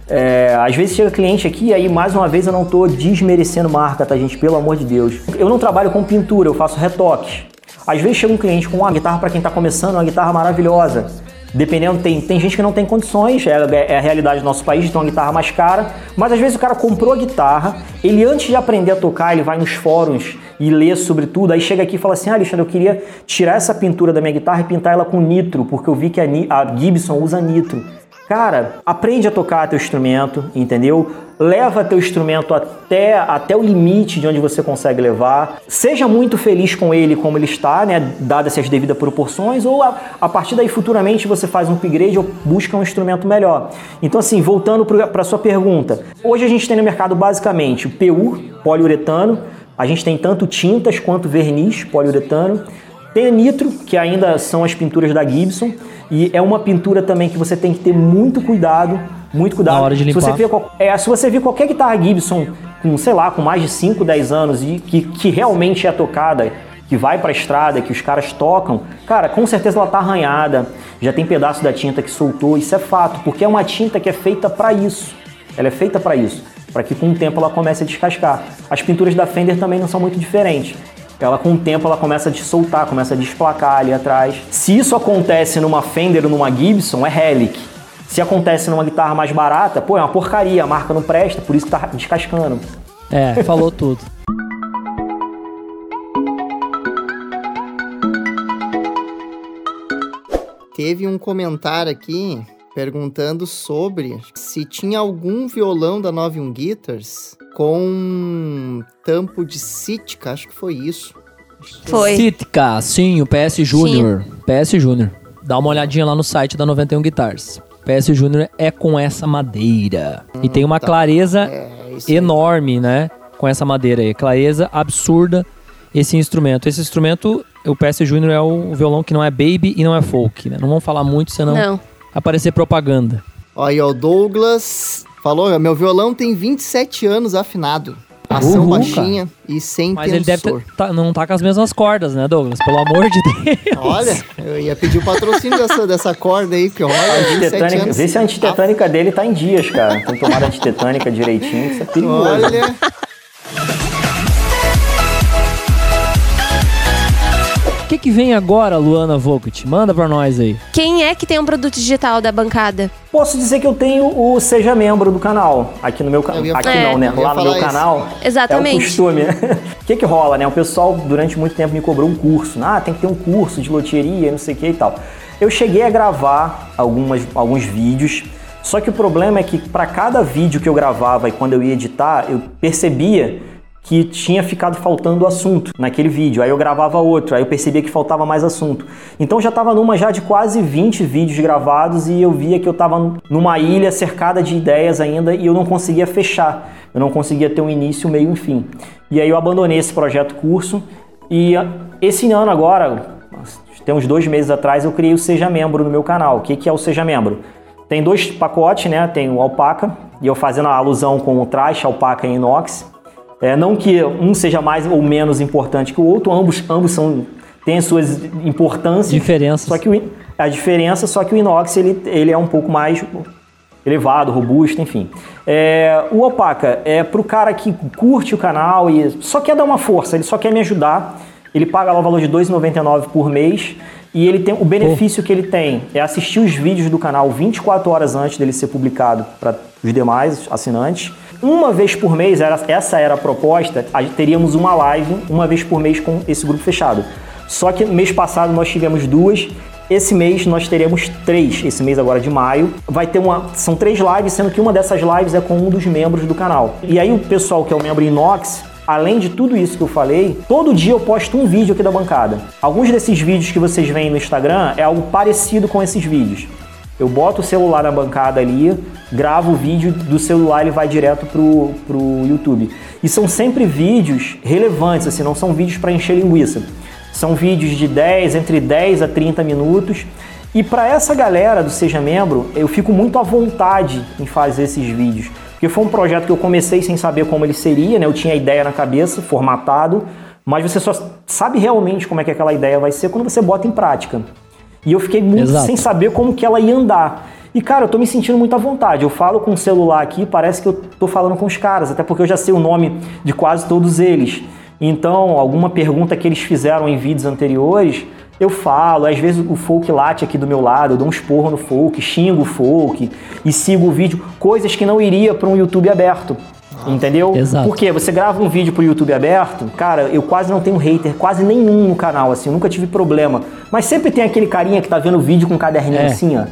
é, às vezes chega cliente aqui e aí mais uma vez eu não estou desmerecendo marca, tá gente? Pelo amor de Deus. Eu não trabalho com pintura, eu faço retoques. Às vezes chega um cliente com uma guitarra para quem está começando, uma guitarra maravilhosa. Dependendo, tem, tem gente que não tem condições, é, é, a realidade do nosso país, ter uma guitarra mais cara, mas às vezes o cara comprou a guitarra, ele antes de aprender a tocar, ele vai nos fóruns e lê sobre tudo, aí chega aqui e fala assim, ah, Alexandre, eu queria tirar essa pintura da minha guitarra e pintar ela com nitro, porque eu vi que a, a Gibson usa nitro. Cara, aprende a tocar teu instrumento, entendeu? Leva teu instrumento até, até o limite de onde você consegue levar. Seja muito feliz com ele como ele está, né? Dadas as devidas proporções, ou a, a partir daí futuramente você faz um upgrade ou busca um instrumento melhor. Então, assim, voltando para sua pergunta. Hoje a gente tem no mercado basicamente o PU, poliuretano. A gente tem tanto tintas quanto verniz, poliuretano. Tem a nitro, que ainda são as pinturas da Gibson. E é uma pintura também que você tem que ter muito cuidado, muito cuidado. Na hora de limpar. Se você ver, é, se você qualquer guitarra Gibson com, sei lá, com mais de 5, 10 anos e que, que realmente é tocada, que vai para a estrada, que os caras tocam, cara, com certeza ela tá arranhada, já tem pedaço da tinta que soltou, isso é fato, porque é uma tinta que é feita para isso. Ela é feita para isso, para que com o tempo ela comece a descascar. As pinturas da Fender também não são muito diferentes. Ela com o tempo ela começa a soltar, começa a desplacar ali atrás. Se isso acontece numa Fender ou numa Gibson, é Relic. Se acontece numa guitarra mais barata, pô, é uma porcaria, a marca não presta, por isso que tá descascando. É, falou tudo. Teve um comentário aqui perguntando sobre se tinha algum violão da 91 Guitars com tampo de Sitka, acho que foi isso. Foi. Sitka, sim, o PS Júnior. PS Júnior. Dá uma olhadinha lá no site da 91 Guitars. PS Júnior é com essa madeira. e tem uma tá. clareza É, enorme, né? Com essa madeira aí. Clareza absurda esse instrumento. Esse instrumento, o PS Júnior é o violão que não é baby e não é folk, né? Não vamos falar muito, senão Não. aparecer propaganda. Ó, o Douglas falou, meu violão tem 27 anos afinado. Ação Uhul, baixinha e sem Mas ele deve tensor. ter, tá- não tá com as mesmas cordas, né, Douglas? Pelo amor de Deus. Olha, eu ia pedir o patrocínio dessa, dessa corda aí, porque olha, 27 Antitetânica, anos. vê se a antitetânica dele tá em dias, cara. Tem tomada antitetânica direitinho, isso é perigoso. Olha, que, que vem agora, Luana Vogt? Manda pra nós aí. Quem é que tem um produto digital da bancada? Posso dizer que eu tenho o Seja Membro do canal. Aqui no meu Eu canal. Aqui falar- não, né? Lá no meu isso. canal. Exatamente. É o costume. O que que rola, né? O pessoal durante muito tempo me cobrou um curso. Ah, tem que ter um curso de loteria, não sei o que e tal. Eu cheguei a gravar algumas, alguns vídeos. Só que o problema é que para cada vídeo que eu gravava e quando eu ia editar, eu percebia que tinha ficado faltando assunto naquele vídeo. Aí eu gravava outro, aí eu percebia que faltava mais assunto. Então já estava numa já de quase 20 vídeos gravados e eu via que eu estava numa ilha cercada de ideias ainda e eu não conseguia fechar. Eu não conseguia ter um início, meio e um fim. E aí eu abandonei esse projeto curso e ah, esse ano agora, tem uns dois meses atrás, eu criei o Seja Membro no meu canal. O que, é o Seja Membro? Tem dois pacotes, né? Tem o alpaca, e eu fazendo a alusão com o traste alpaca em inox. É, não que um seja mais ou menos importante que o outro, ambos, ambos são, têm as suas importâncias. Diferenças. Só que o a diferença, só que o inox ele, ele é um pouco mais elevado, robusto, enfim. É, o alpaca é pro cara que curte o canal e só quer dar uma força, ele só quer me ajudar. Ele paga lá o valor de R$ 2,99 por mês e ele tem o benefício que ele tem é assistir os vídeos do canal 24 horas antes dele ser publicado para os demais assinantes. Uma vez por mês, era, essa era a proposta, teríamos uma live uma vez por mês com esse grupo fechado. Só que mês passado nós tivemos duas. Esse mês nós teremos três. Esse mês agora de maio vai ter uma. São três lives, sendo que uma dessas lives é com um dos membros do canal. E aí o pessoal que é o membro Inox, além de tudo isso que eu falei, todo dia eu posto um vídeo aqui da bancada. Alguns desses vídeos que vocês veem no Instagram é algo parecido com esses vídeos. Eu boto o celular na bancada ali, gravo o vídeo do celular ele vai direto pro, pro YouTube. E são sempre vídeos relevantes, assim, não são vídeos para encher linguiça. São vídeos de 10, entre 10 a 30 minutos. E para essa galera do Seja Membro, eu fico muito à vontade em fazer esses vídeos. Porque foi um projeto que eu comecei sem saber como ele seria, né? Eu tinha a ideia na cabeça, formatado, mas você só sabe realmente como é que aquela ideia vai ser quando você bota em prática. E eu fiquei muito Exato. sem saber como que ela ia andar. E, cara, eu tô me sentindo muito à vontade. Eu falo com o celular aqui, parece que eu tô falando com os caras, até porque eu já sei o nome de quase todos eles. Então, alguma pergunta que eles fizeram em vídeos anteriores, eu falo. Às vezes o folk late aqui do meu lado, eu dou um esporro no folk, xingo o folk e sigo o vídeo. Coisas que não iria para um YouTube aberto. Entendeu? Exato. Porque você grava um vídeo pro YouTube aberto, cara, eu quase não tenho hater, quase nenhum no canal, assim, eu nunca tive problema. Mas sempre tem aquele carinha que tá vendo o vídeo com um caderninho É. assim, ó.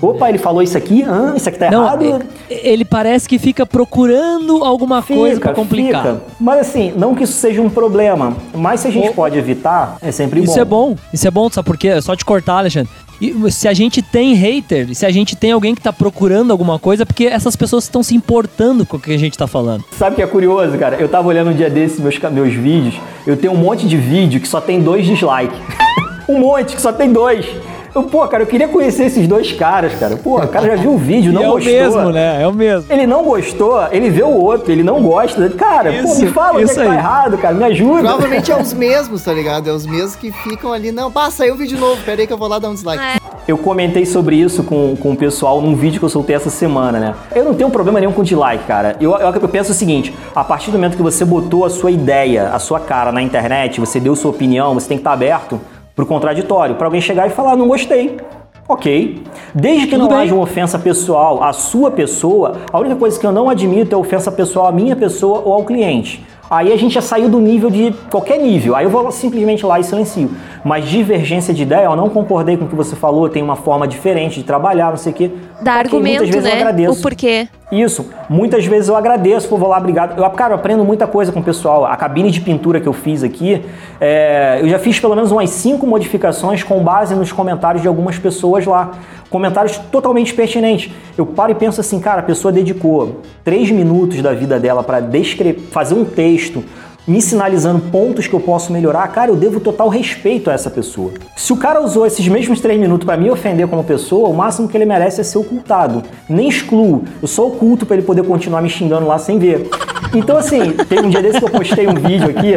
Opa, ele falou isso aqui? Ah, isso aqui tá Não, errado? e- ele parece que fica procurando alguma coisa pra complicar. fica. Mas assim, não que isso seja um problema, mas se a gente Ô, pode evitar, é sempre Isso bom. é bom, isso é bom, sabe por quê? É só te cortar, Alexandre. E se a gente tem hater, se a gente tem alguém que tá procurando alguma coisa, é porque essas pessoas estão se importando com o que a gente tá falando. Sabe o que é curioso, cara? Eu tava olhando um dia desses meus, meus vídeos, eu tenho um monte de vídeo que só tem dois dislikes. um monte que só tem dois. Eu, pô, cara, eu queria conhecer esses dois caras, cara. Pô, o cara já viu o vídeo, não E é gostou. o mesmo, né? É o mesmo. Ele não gostou, ele vê o outro, ele não gosta. Cara, pô, Isso, me fala onde é isso que tá errado, cara, me ajuda. Provavelmente é os mesmos, tá ligado? É os mesmos que ficam ali, não, pá, saiu um vídeo novo, pera aí que eu vou lá dar um dislike. É. Eu comentei sobre isso com, com o pessoal num vídeo que eu soltei essa semana, né? Eu não tenho problema nenhum com dislike, cara. Eu, eu, eu penso o seguinte: a partir do momento que você botou a sua ideia, a sua cara na internet, você deu sua opinião, você tem que estar aberto pro contraditório, pra alguém chegar e falar, não gostei. Ok. Desde que Tudo não bem. haja uma ofensa pessoal à sua pessoa, a única coisa que eu não admito é ofensa pessoal à minha pessoa ou ao cliente. Aí a gente já saiu do nível de qualquer nível. Aí eu vou simplesmente lá e silencio. Mas divergência de ideia, eu não concordei com o que você falou, tem uma forma diferente de trabalhar, não sei o quê. Dá Ok, argumento, muitas vezes eu né? agradeço. O porquê. Isso. Muitas vezes eu agradeço, pô, vou lá, obrigado. Eu, cara, eu aprendo muita coisa com o pessoal. A cabine de pintura que eu fiz aqui, é, eu já fiz pelo menos umas cinco modificações com base nos comentários de algumas pessoas lá. Comentários totalmente pertinentes. Eu paro e penso assim, cara, a pessoa dedicou três minutos da vida dela para fazer um texto, me sinalizando pontos que eu posso melhorar, cara, eu devo total respeito a essa pessoa. Se o cara usou esses mesmos três minutos para me ofender como pessoa, o máximo que ele merece é ser ocultado. Nem excluo, eu só oculto para ele poder continuar me xingando lá sem ver. Então, assim, teve um dia desse que eu postei um vídeo aqui,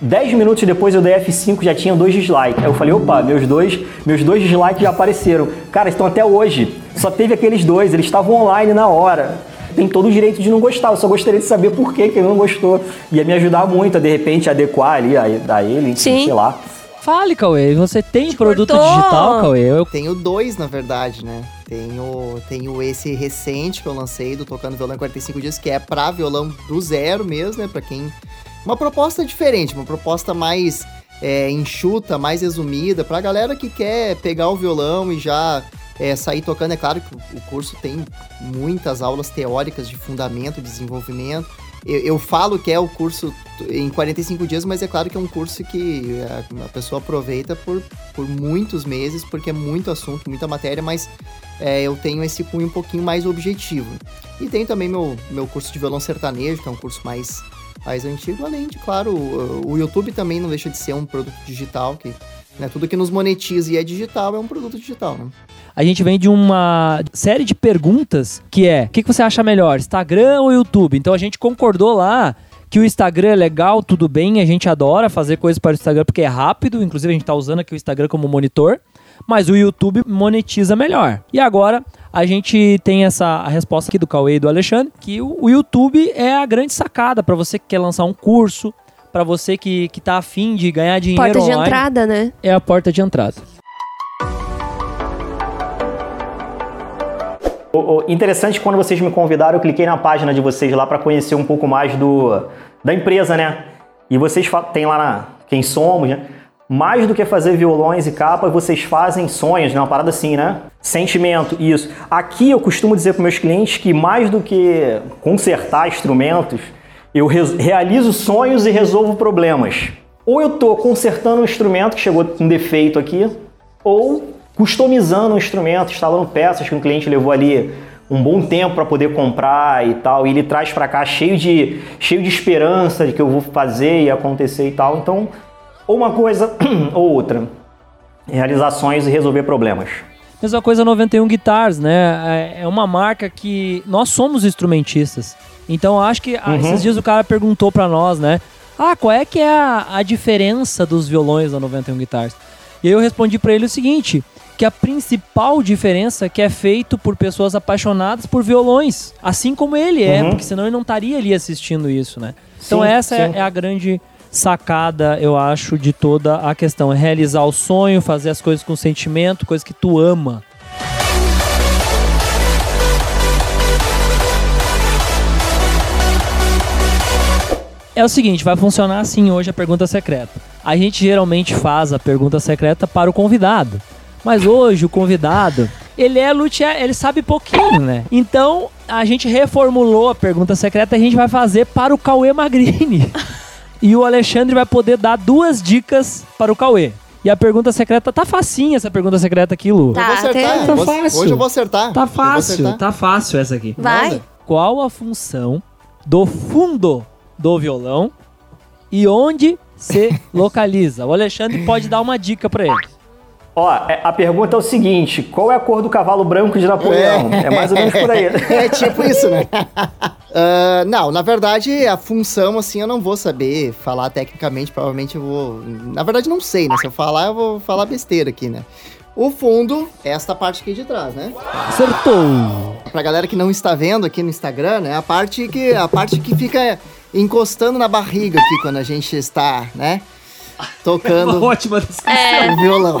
10 minutos depois eu dei F5 já tinha dois dislikes. Aí eu falei, opa, meus dois, meus dois dislikes já apareceram. Cara, estão até hoje. Só teve aqueles dois, eles estavam online na hora tem todo o direito de não gostar. Eu só gostaria de saber por que, que ele não gostou. Ia me ajudar muito a, de repente, adequar ali a, a ele, Sim. sei lá. Fale, Cauê. Você tem produto cortou. digital, Cauê? Eu... Tenho dois, na verdade, né? Tenho, tenho esse recente que eu lancei do Tocando Violão em 45 Dias, que é pra violão do zero mesmo, né? Pra quem. Uma proposta diferente, uma proposta mais é, enxuta, mais resumida, pra galera que quer pegar o violão e já é, sair tocando. É claro que o- curso tem muitas aulas teóricas de fundamento, desenvolvimento. Eu, eu falo que é o curso em 45 dias, mas é claro que é um curso que a, a pessoa aproveita por, por muitos meses, porque é muito assunto, muita matéria, mas é, eu tenho esse cunho um pouquinho mais objetivo. E tem também meu, meu curso de violão sertanejo, que é um curso mais, mais antigo, além de, claro, o, o YouTube também não deixa de ser um produto digital, que né, tudo que nos monetiza e é digital é um produto digital, né? A gente vem de uma série de perguntas que é: o que, que você acha melhor, Instagram ou YouTube? Então a gente concordou lá que o Instagram é legal, tudo bem, a gente adora fazer coisas para o Instagram porque é rápido, inclusive a gente tá usando aqui o Instagram como monitor, mas o YouTube monetiza melhor. E agora a gente tem essa a resposta aqui do Cauê e do Alexandre, que o, o YouTube é a grande sacada para você que quer lançar um curso, para você que, que tá afim de ganhar dinheiro Porta de online, entrada, né? é a porta de entrada. O, o- interessante quando vocês me convidaram, eu cliquei na página de vocês lá para conhecer um pouco mais do da empresa, né? E vocês tem lá na quem somos, né? Mais do que fazer violões e capas, vocês fazem sonhos, né? Uma parada assim, né? Sentimento, isso. Aqui eu costumo dizer para meus clientes que mais do que consertar instrumentos, eu res- realizo sonhos e resolvo problemas. Ou eu tô consertando um instrumento que chegou com defeito aqui, ou customizando um instrumento, instalando peças que o cliente levou ali um bom tempo para poder comprar e tal, e ele traz para cá cheio de cheio de esperança de que eu vou fazer e acontecer e tal. Então, ou uma coisa ou outra. Realizações e resolver problemas. Mesma coisa 91 Guitars, né? É- É uma marca que nós somos instrumentistas. Então acho que ah, Uhum. esses dias o cara perguntou pra nós, né? Ah, qual é que é a, a diferença dos violões da 91 Guitars? E aí eu respondi pra ele o seguinte, que a principal diferença é que é feito por pessoas apaixonadas por violões, assim como ele é, Uhum. porque senão ele não estaria ali assistindo isso, né? Então Sim, essa é- sim. é a grande sacada, eu acho, de toda a questão. É realizar o sonho, fazer as coisas com sentimento, coisas que tu ama. É o seguinte, vai funcionar assim hoje a pergunta secreta. A gente geralmente faz a pergunta secreta para o convidado. Mas hoje o convidado, ele é luthier, ele sabe pouquinho, né? Então, a gente reformulou a pergunta secreta e a gente vai fazer para o Cauê Magrini. E o Alexandre vai poder dar duas dicas para o Cauê. E a pergunta secreta, tá facinha essa pergunta secreta aqui, Lu. Tá, eu vou acertar. até- eu Tá fácil. Hoje eu vou acertar. Tá fácil, acertar. tá fácil essa aqui. Vai. Manda. Qual a função do fundo do violão e onde se localiza? O Alexandre pode dar uma dica para ele. Ó, é, a pergunta é o seguinte: qual é a cor do cavalo branco de Napoleão? É, é mais ou menos por aí. é tipo isso, né? uh, não, na verdade, a função, assim, eu não vou saber falar tecnicamente, provavelmente eu vou. Na verdade, não sei, né? Se eu falar, eu vou falar besteira aqui, né? O fundo é esta parte aqui de trás, né? Acertou! Pra galera que não está vendo aqui no Instagram, né? A parte que, a parte que fica encostando na barriga aqui quando a gente está, né? Tocando Ótima descrição. É. o violão.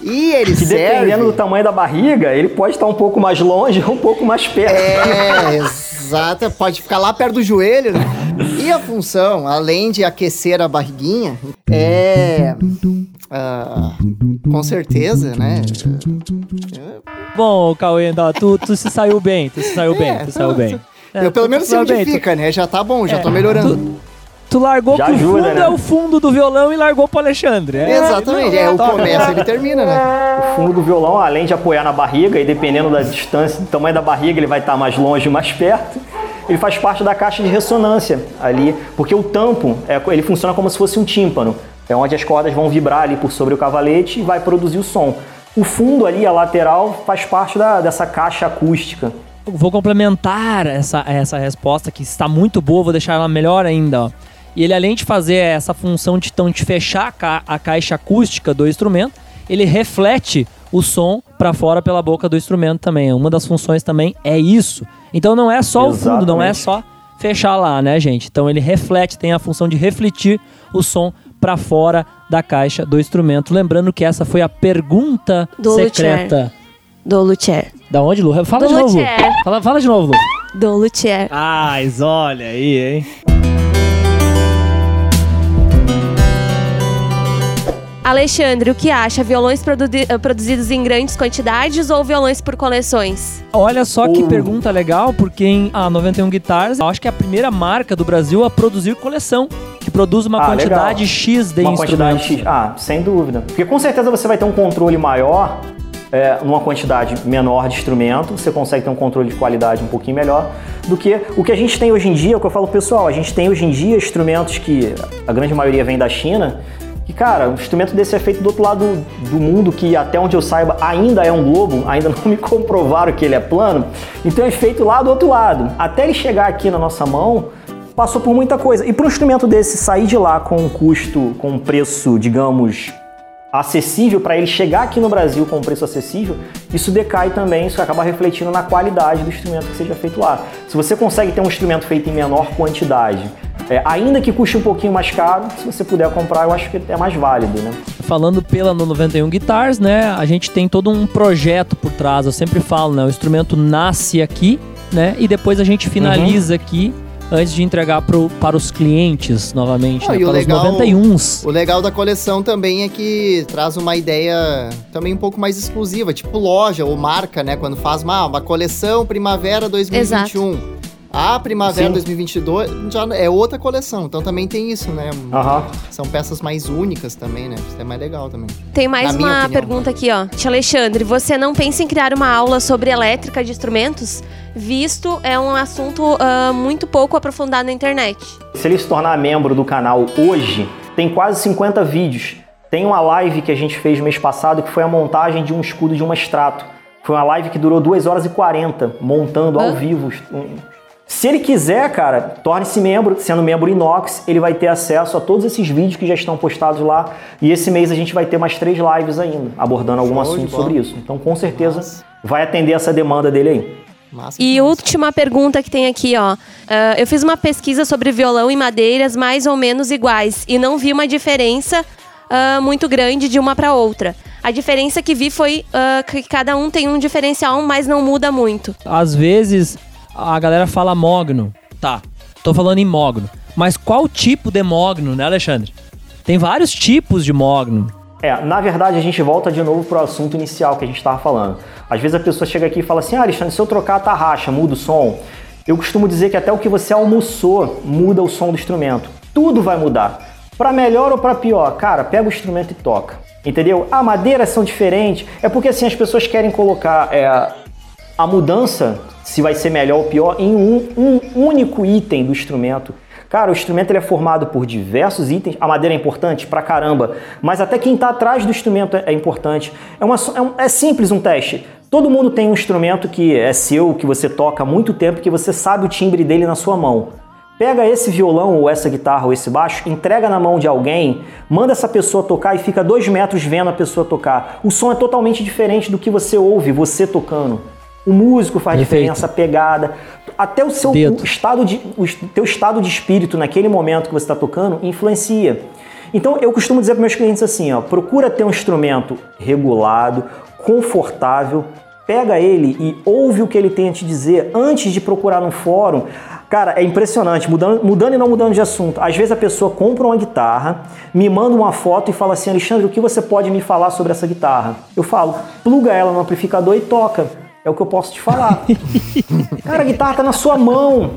e ele Que serve... dependendo do tamanho da barriga, ele pode estar um pouco mais longe ou um pouco mais perto. É, exato. Pode ficar lá perto do joelho, né? E a função, além de aquecer a barriguinha, é. ah, com certeza, né? Bom, Cauê, não, tu, tu se saiu bem, tu se saiu bem, É, tu saiu bem. É, eu pelo tu- menos tu sei saiu onde bem, tu- fica, né? Já tá bom, já É, tô melhorando. Tu, tu largou Já pro ajuda, fundo, né? é o fundo do violão e largou pro Alexandre. É, Exatamente, é o Tá. começo ele termina, né? O fundo do violão, além de apoiar na barriga, e dependendo da distância, do tamanho da barriga, ele vai estar mais longe, mais perto. Ele faz parte da caixa de ressonância ali, porque o tampo, é, ele funciona como se fosse um tímpano. É onde as cordas vão vibrar ali por sobre o cavalete e vai produzir o som. O fundo ali, a lateral, faz parte da- dessa caixa acústica. Vou complementar essa, essa resposta que está muito boa, vou deixar ela melhor ainda. Ó. E ele, além de fazer essa função de, então, de fechar a, ca- a caixa acústica do instrumento, ele reflete o som para fora pela boca do instrumento também. Uma das funções também é isso. Então não é só o fundo, não é Exatamente. só fechar lá, né, gente? Então ele reflete, tem a função de refletir o som para fora da caixa do instrumento. Lembrando que essa foi a pergunta Do secreta. Do Luthier. Da onde, Lu? Fala Do de novo. Lu. luthier. Fala, fala de novo, Lu. Do Luthier. Ah, olha aí, hein? Alexandre, o que acha? Violões produzi- eh, produzidos em grandes quantidades ou violões por coleções? Olha só que Uh. pergunta legal, porque em a 91 Guitars, eu acho que é a primeira marca do Brasil a produzir coleção, que produz uma Ah, quantidade legal. X de uma instrumentos. quantidade X. Ah, sem dúvida. Porque com certeza você vai ter um controle maior é, numa quantidade menor de instrumento, você consegue ter um controle de qualidade um pouquinho melhor do que o que a gente tem hoje em dia, é o que eu falo pro pessoal, a gente tem hoje em dia instrumentos que a grande maioria vem da China, e cara, um instrumento desse é feito do outro lado do mundo, que até onde eu saiba ainda é um globo, ainda não me comprovaram que ele é plano, então é feito lá do outro lado. Até ele chegar aqui na nossa mão, passou por muita coisa. E para um instrumento desse sair de lá com um custo, com um preço, digamos, acessível, para ele chegar aqui no Brasil com um preço acessível, isso decai também, isso acaba refletindo na qualidade do instrumento que seja feito lá. Se você consegue ter um instrumento feito em menor quantidade, é, ainda que custe um pouquinho mais caro, se você puder comprar, eu acho que é mais válido, né? Falando pela no 91 Guitars, né? A gente tem todo um projeto por trás. Eu sempre falo, né? O instrumento nasce aqui, né? E depois a gente finaliza aqui antes de entregar pro, para os clientes novamente, Ah, né? o Para legal- os 91s. O legal da coleção também é que traz uma ideia também um pouco mais exclusiva, tipo loja ou marca, né? Quando faz uma, uma coleção Primavera 2021. A Primavera Sim. 2022 já é outra coleção, então também tem isso, né? São peças mais únicas também, né? Isso é mais legal também. Tem mais Na uma opinião. pergunta aqui, ó. Tia Alexandre, você não pensa em criar uma aula sobre elétrica de instrumentos? Visto é um assunto ah, muito pouco aprofundado na internet. Se ele se tornar membro do canal hoje, tem quase 50 vídeos. Tem uma live que a gente fez mês passado que foi a montagem de um escudo de uma extrato. Foi uma live que durou 2 horas e 40, montando ao vivo. um- Se ele quiser, cara, torne-se membro. Sendo membro inox, ele vai ter acesso a todos esses vídeos que já estão postados lá. E esse mês a gente vai ter mais três lives ainda, abordando algum Show assunto sobre isso. Então, com certeza, Massa. vai atender essa demanda dele aí. Massa, E massa. última pergunta que tem aqui, ó. Ah, eu fiz uma pesquisa sobre violão e madeiras mais ou menos iguais e não vi uma diferença ah, muito grande de uma para outra. A diferença que vi foi ah, que cada um tem um diferencial, mas não muda muito. Às vezes a galera fala mogno. Tá, tô falando em mogno. Mas qual tipo de mogno, né, Alexandre? Tem vários tipos de mogno. É, na verdade a gente volta de novo pro assunto inicial que a gente estava falando. Às vezes a pessoa chega aqui e fala assim: ah, Alexandre, se eu trocar a tarraxa, muda o som. Eu costumo dizer que até o que você almoçou muda o som do instrumento. Tudo vai mudar. Para melhor ou para pior, cara, pega o instrumento e toca. Entendeu? Ah, madeiras são diferentes. É porque assim as pessoas querem colocar é, a mudança, se vai ser melhor ou pior, em um, um único item do instrumento. Cara, o instrumento ele é formado por diversos itens. A madeira é importante pra caramba, mas até quem está atrás do instrumento é, é importante. É, uma, é, um, é simples um teste. Todo mundo tem um instrumento que é seu, que você toca há muito tempo, que você sabe o timbre dele na sua mão. Pega esse violão ou essa guitarra ou esse baixo, entrega na mão de alguém, manda essa pessoa tocar e fica dois metros vendo a pessoa tocar. O som é totalmente diferente do que você ouve, você tocando. O músico faz Perfeito. diferença, a pegada, até o seu o estado de, o teu estado de espírito naquele momento que você está tocando influencia. Então eu costumo dizer para meus clientes assim, ó, procura ter um instrumento regulado, confortável, pega ele e ouve o que ele tem a te dizer antes de procurar no fórum. Cara, é impressionante, mudando, mudando e não mudando de assunto. Às vezes a pessoa compra uma guitarra, me manda uma foto e fala assim: Alexandre, o que você pode me falar sobre essa guitarra? Eu falo, pluga ela no amplificador e toca. É o que eu posso te falar. Cara, a guitarra tá na sua mão.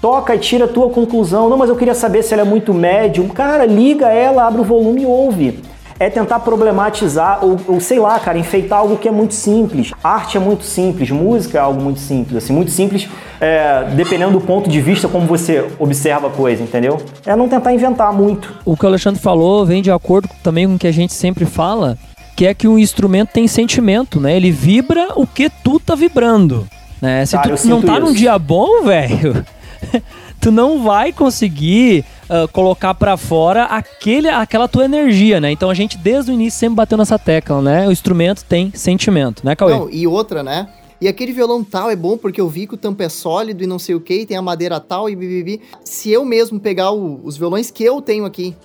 Toca e tira a tua conclusão. Não, mas eu queria saber se ela é muito médium. Cara, liga ela, abre o volume e ouve é tentar problematizar ou, ou, sei lá, cara, enfeitar algo que é muito simples. Arte é muito simples, música é algo muito simples, assim, muito simples, é, dependendo do ponto de vista como você observa a coisa, entendeu? É não tentar inventar muito. O que o Alexandre falou vem de acordo também com o que a gente sempre fala, que é que o instrumento tem sentimento, né? Ele vibra o que tu tá vibrando, né? Se cara, tu não tá isso. num dia bom, velho, tu não vai conseguir uh, colocar para fora aquele, aquela tua energia, né? Então a gente desde o início sempre bateu nessa tecla, né? O instrumento tem sentimento, né, Cauê? Não, e outra, né? E aquele violão tal é bom porque eu vi que o tampo é sólido e não sei o que, tem a madeira tal e bibibi. Se eu mesmo pegar o, os violões que eu tenho aqui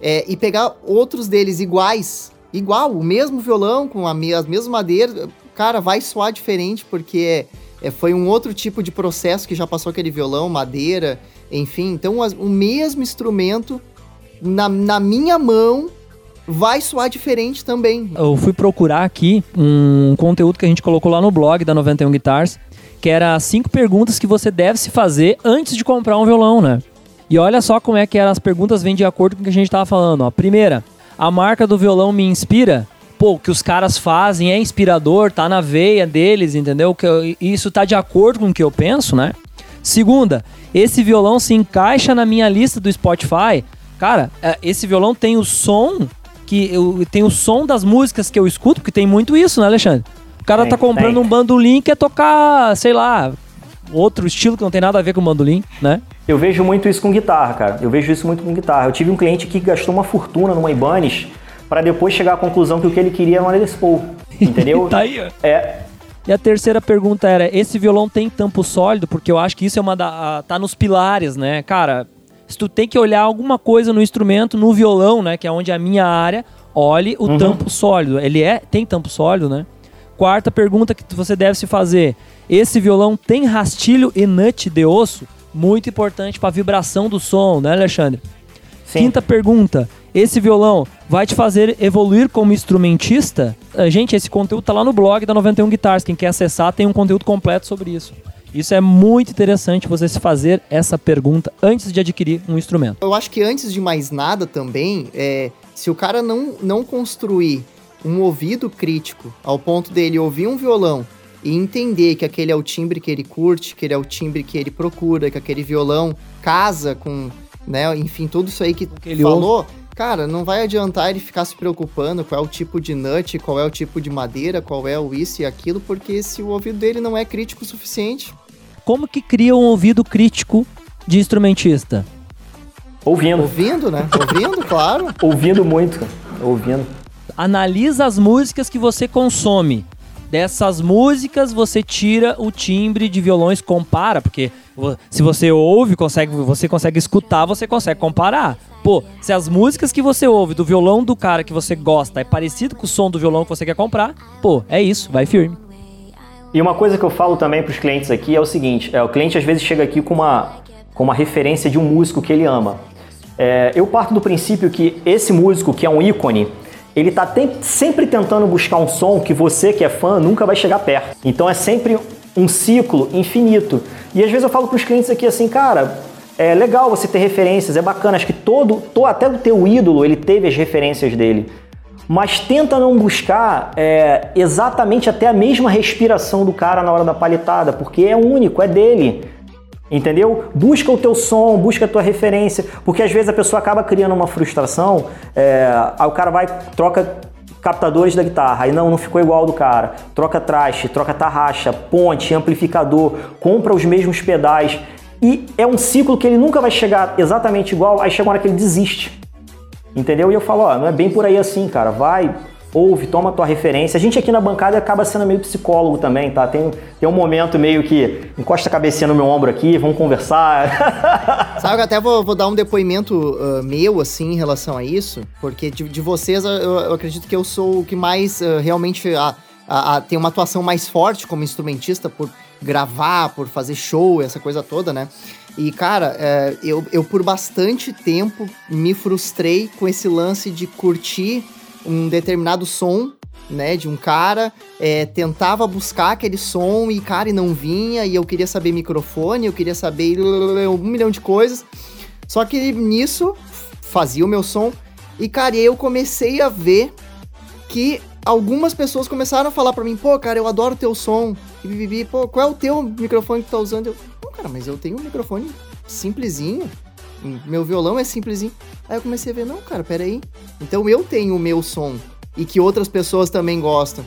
é, e pegar outros deles iguais, igual, o mesmo violão, com a, as mesmas madeiras, cara, vai soar diferente porque é, é, foi um outro tipo de processo que já passou aquele violão, madeira, enfim, então o mesmo instrumento na, na minha mão vai soar diferente também. Eu fui procurar aqui um conteúdo que a gente colocou lá no blog da 91 Guitars, que era cinco perguntas que você deve se fazer antes de comprar um violão, né? E olha só como é que as perguntas vêm de acordo com o que a gente estava falando. Ó. Primeira, a marca do violão me inspira? Pô, o que os caras fazem é inspirador, tá na veia deles, entendeu? Que eu, isso tá de acordo com o que eu penso, né? Segunda, esse violão se encaixa na minha lista do Spotify. Cara, é, esse violão tem o som que eu tem o som das músicas que eu escuto, porque tem muito isso, né, Alexandre? O cara tem, tá comprando tem. um bandolim e quer tocar, sei lá, outro estilo que não tem nada a ver com o bandolim, né? Eu vejo muito isso com guitarra, cara. Eu vejo isso muito com guitarra. Eu tive um cliente que gastou uma fortuna numa Ibanez para depois chegar à conclusão que o que ele queria era uma Les Paul. Entendeu? tá aí, ó. É, e a terceira pergunta era: esse violão tem tampo sólido? Porque eu acho que isso é uma da. tá nos pilares, né? Cara, se tu tem que olhar alguma coisa no instrumento, no violão, né? Que é onde é a minha área, olhe o uhum. tampo sólido. Ele é. Tem tampo sólido, né? Quarta pergunta que você deve se fazer: esse violão tem rastilho e nut de osso? Muito importante para a vibração do som, né, Alexandre? Sim. Quinta pergunta: esse violão vai te fazer evoluir como instrumentista? Uh, gente, esse conteúdo tá lá no blog da 91 Guitars. Quem quer acessar tem um conteúdo completo sobre isso. Isso é muito interessante você se fazer essa pergunta antes de adquirir um instrumento. Eu acho que antes de mais nada também, é, se o cara não, não construir um ouvido crítico ao ponto dele ouvir um violão e entender que aquele é o timbre que ele curte, que ele é o timbre que ele procura, que aquele violão casa com, né, enfim, tudo isso aí que, que ele falou, ouve cara, não vai adiantar ele ficar se preocupando qual é o tipo de nut, qual é o tipo de madeira, qual é o isso e aquilo, porque se o ouvido dele não é crítico o suficiente. Como que cria um ouvido crítico de instrumentista? Ouvindo. Ouvindo, né? Ouvindo, claro. Ouvindo muito, ouvindo. Analisa as músicas que você consome. Dessas músicas você tira o timbre de violões, compara, porque se você ouve, consegue, você consegue escutar, você consegue comparar. Pô, se as músicas que você ouve do violão do cara que você gosta é parecido com o som do violão que você quer comprar, pô, é isso, vai firme. E uma coisa que eu falo também para os clientes aqui é o seguinte: é, o cliente às vezes chega aqui com uma, com uma referência de um músico que ele ama. É, eu parto do princípio que esse músico, que é um ícone, ele está sempre tentando buscar um som que você, que é fã, nunca vai chegar perto. Então é sempre um ciclo infinito. E às vezes eu falo para os clientes aqui assim, cara, é legal você ter referências, é bacana. Acho que todo, todo até o teu ídolo, ele teve as referências dele. Mas tenta não buscar é, exatamente até a mesma respiração do cara na hora da palitada, porque é único, é dele. Entendeu? Busca o teu som, busca a tua referência, porque às vezes a pessoa acaba criando uma frustração, é, aí o cara vai, troca captadores da guitarra, aí não, não ficou igual do cara, troca traste, troca tarraxa, ponte, amplificador, compra os mesmos pedais, e é um ciclo que ele nunca vai chegar exatamente igual, aí chega uma hora que ele desiste. Entendeu? E eu falo, ó, não é bem por aí assim, cara, vai, ouve, toma tua referência. A gente aqui na bancada acaba sendo meio psicólogo também, tá? Tem, tem um momento meio que encosta a cabecinha no meu ombro aqui, vamos conversar. Sabe que até vou, vou, dar um depoimento uh, meu, assim, em relação a isso, porque de, de vocês eu, eu, acredito que eu sou o que mais uh, realmente a, a, a, tem uma atuação mais forte como instrumentista por gravar, por fazer show, essa coisa toda, né? E, cara, é, eu, eu por bastante tempo me frustrei com esse lance de curtir um determinado som, né, de um cara, é, tentava buscar aquele som e, cara, e não vinha, e eu queria saber microfone, eu queria saber um milhão de coisas. Só que nisso, fazia o meu som, e, cara, eu comecei a ver que algumas pessoas começaram a falar para mim, pô, cara, eu adoro teu som, e pô, qual é o teu microfone que tu tá usando? Eu, pô, cara, mas eu tenho um microfone simplesinho, meu violão é simplesinho. Aí eu comecei a ver, não, cara, peraí. Então eu tenho o meu som e que outras pessoas também gostam.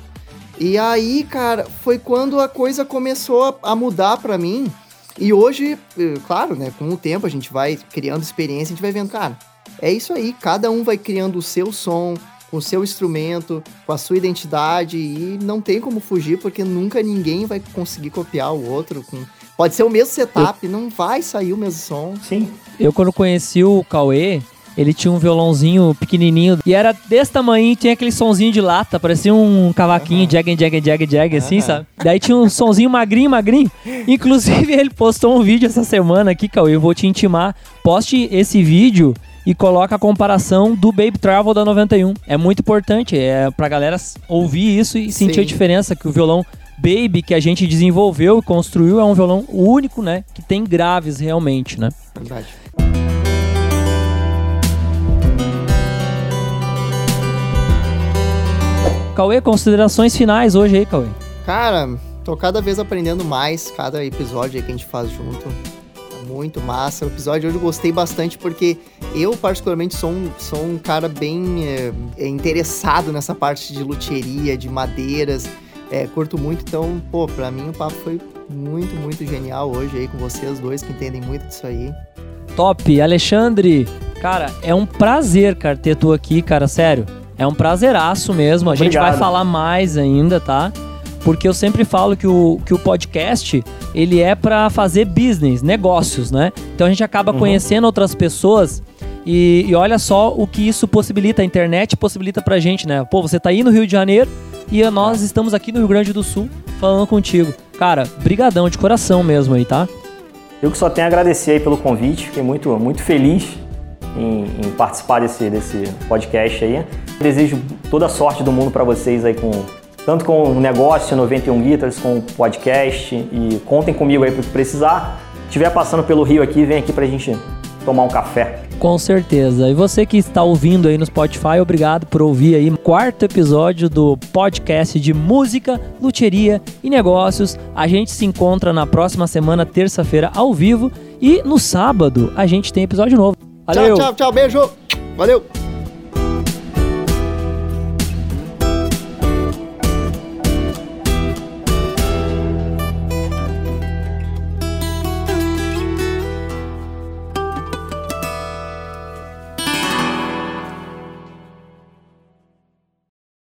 E aí, cara, foi quando a coisa começou a mudar para mim. E hoje, eh, claro, né, com o tempo a gente vai criando experiência, a gente vai vendo, cara, é isso aí, cada um vai criando o seu som, com o seu instrumento, com a sua identidade e não tem como fugir porque nunca ninguém vai conseguir copiar o outro com Pode ser o mesmo setup, não vai sair o mesmo som. Sim. Eu quando conheci o Cauê, ele tinha um violãozinho pequenininho e era desse tamanho, tinha aquele sonzinho de lata, parecia um cavaquinho, uhum. jag, jag, jag, jag, assim, sabe? Daí tinha um sonzinho magrinho, magrinho. Inclusive, ele postou um vídeo essa semana aqui, Cauê, eu vou te intimar. Poste esse vídeo e coloca a comparação do Baby Travel da 91. É muito importante, é pra galera ouvir isso e sentir Sim. a diferença que o violão Baby que a gente desenvolveu e construiu é um violão único, né? Que tem graves realmente, né? Verdade. Cauê, considerações finais hoje aí, Cauê. Cara, tô cada vez aprendendo mais, cada episódio aí que a gente faz junto. Muito massa. O episódio hoje eu gostei bastante porque eu, particularmente, sou um, sou um cara bem é, interessado nessa parte de luteria, de madeiras. É, curto muito, então, pô, pra mim o papo foi muito, muito genial hoje aí com vocês dois que entendem muito disso aí. Top! Alexandre, cara, é um prazer, cara, ter tu aqui, cara, sério. É um prazeraço mesmo. A gente vai falar mais ainda, tá? Porque eu sempre falo que o, que o podcast, ele é para fazer business, negócios, né? Então a gente acaba uhum. conhecendo outras pessoas e, e, olha só o que isso possibilita, a internet possibilita pra gente, né? Pô, você tá aí no Rio de Janeiro, e nós estamos aqui no Rio Grande do Sul falando contigo. Cara, brigadão de coração mesmo aí, tá? Eu que só tenho a agradecer aí pelo convite, fiquei muito, muito feliz em, em participar desse, desse podcast aí. Desejo toda a sorte do mundo para vocês aí com tanto com o negócio 91 Guitars, com o podcast e contem comigo aí para que precisar. Se estiver passando pelo Rio aqui, vem aqui pra gente tomar um café. Com certeza. E você que está ouvindo aí no Spotify, obrigado por ouvir aí o quarto episódio do podcast de música, luteria e negócios. A gente se encontra na próxima semana, terça-feira, ao vivo. E no sábado a gente tem episódio novo. Valeu! Tchau, tchau, tchau. Beijo! Valeu!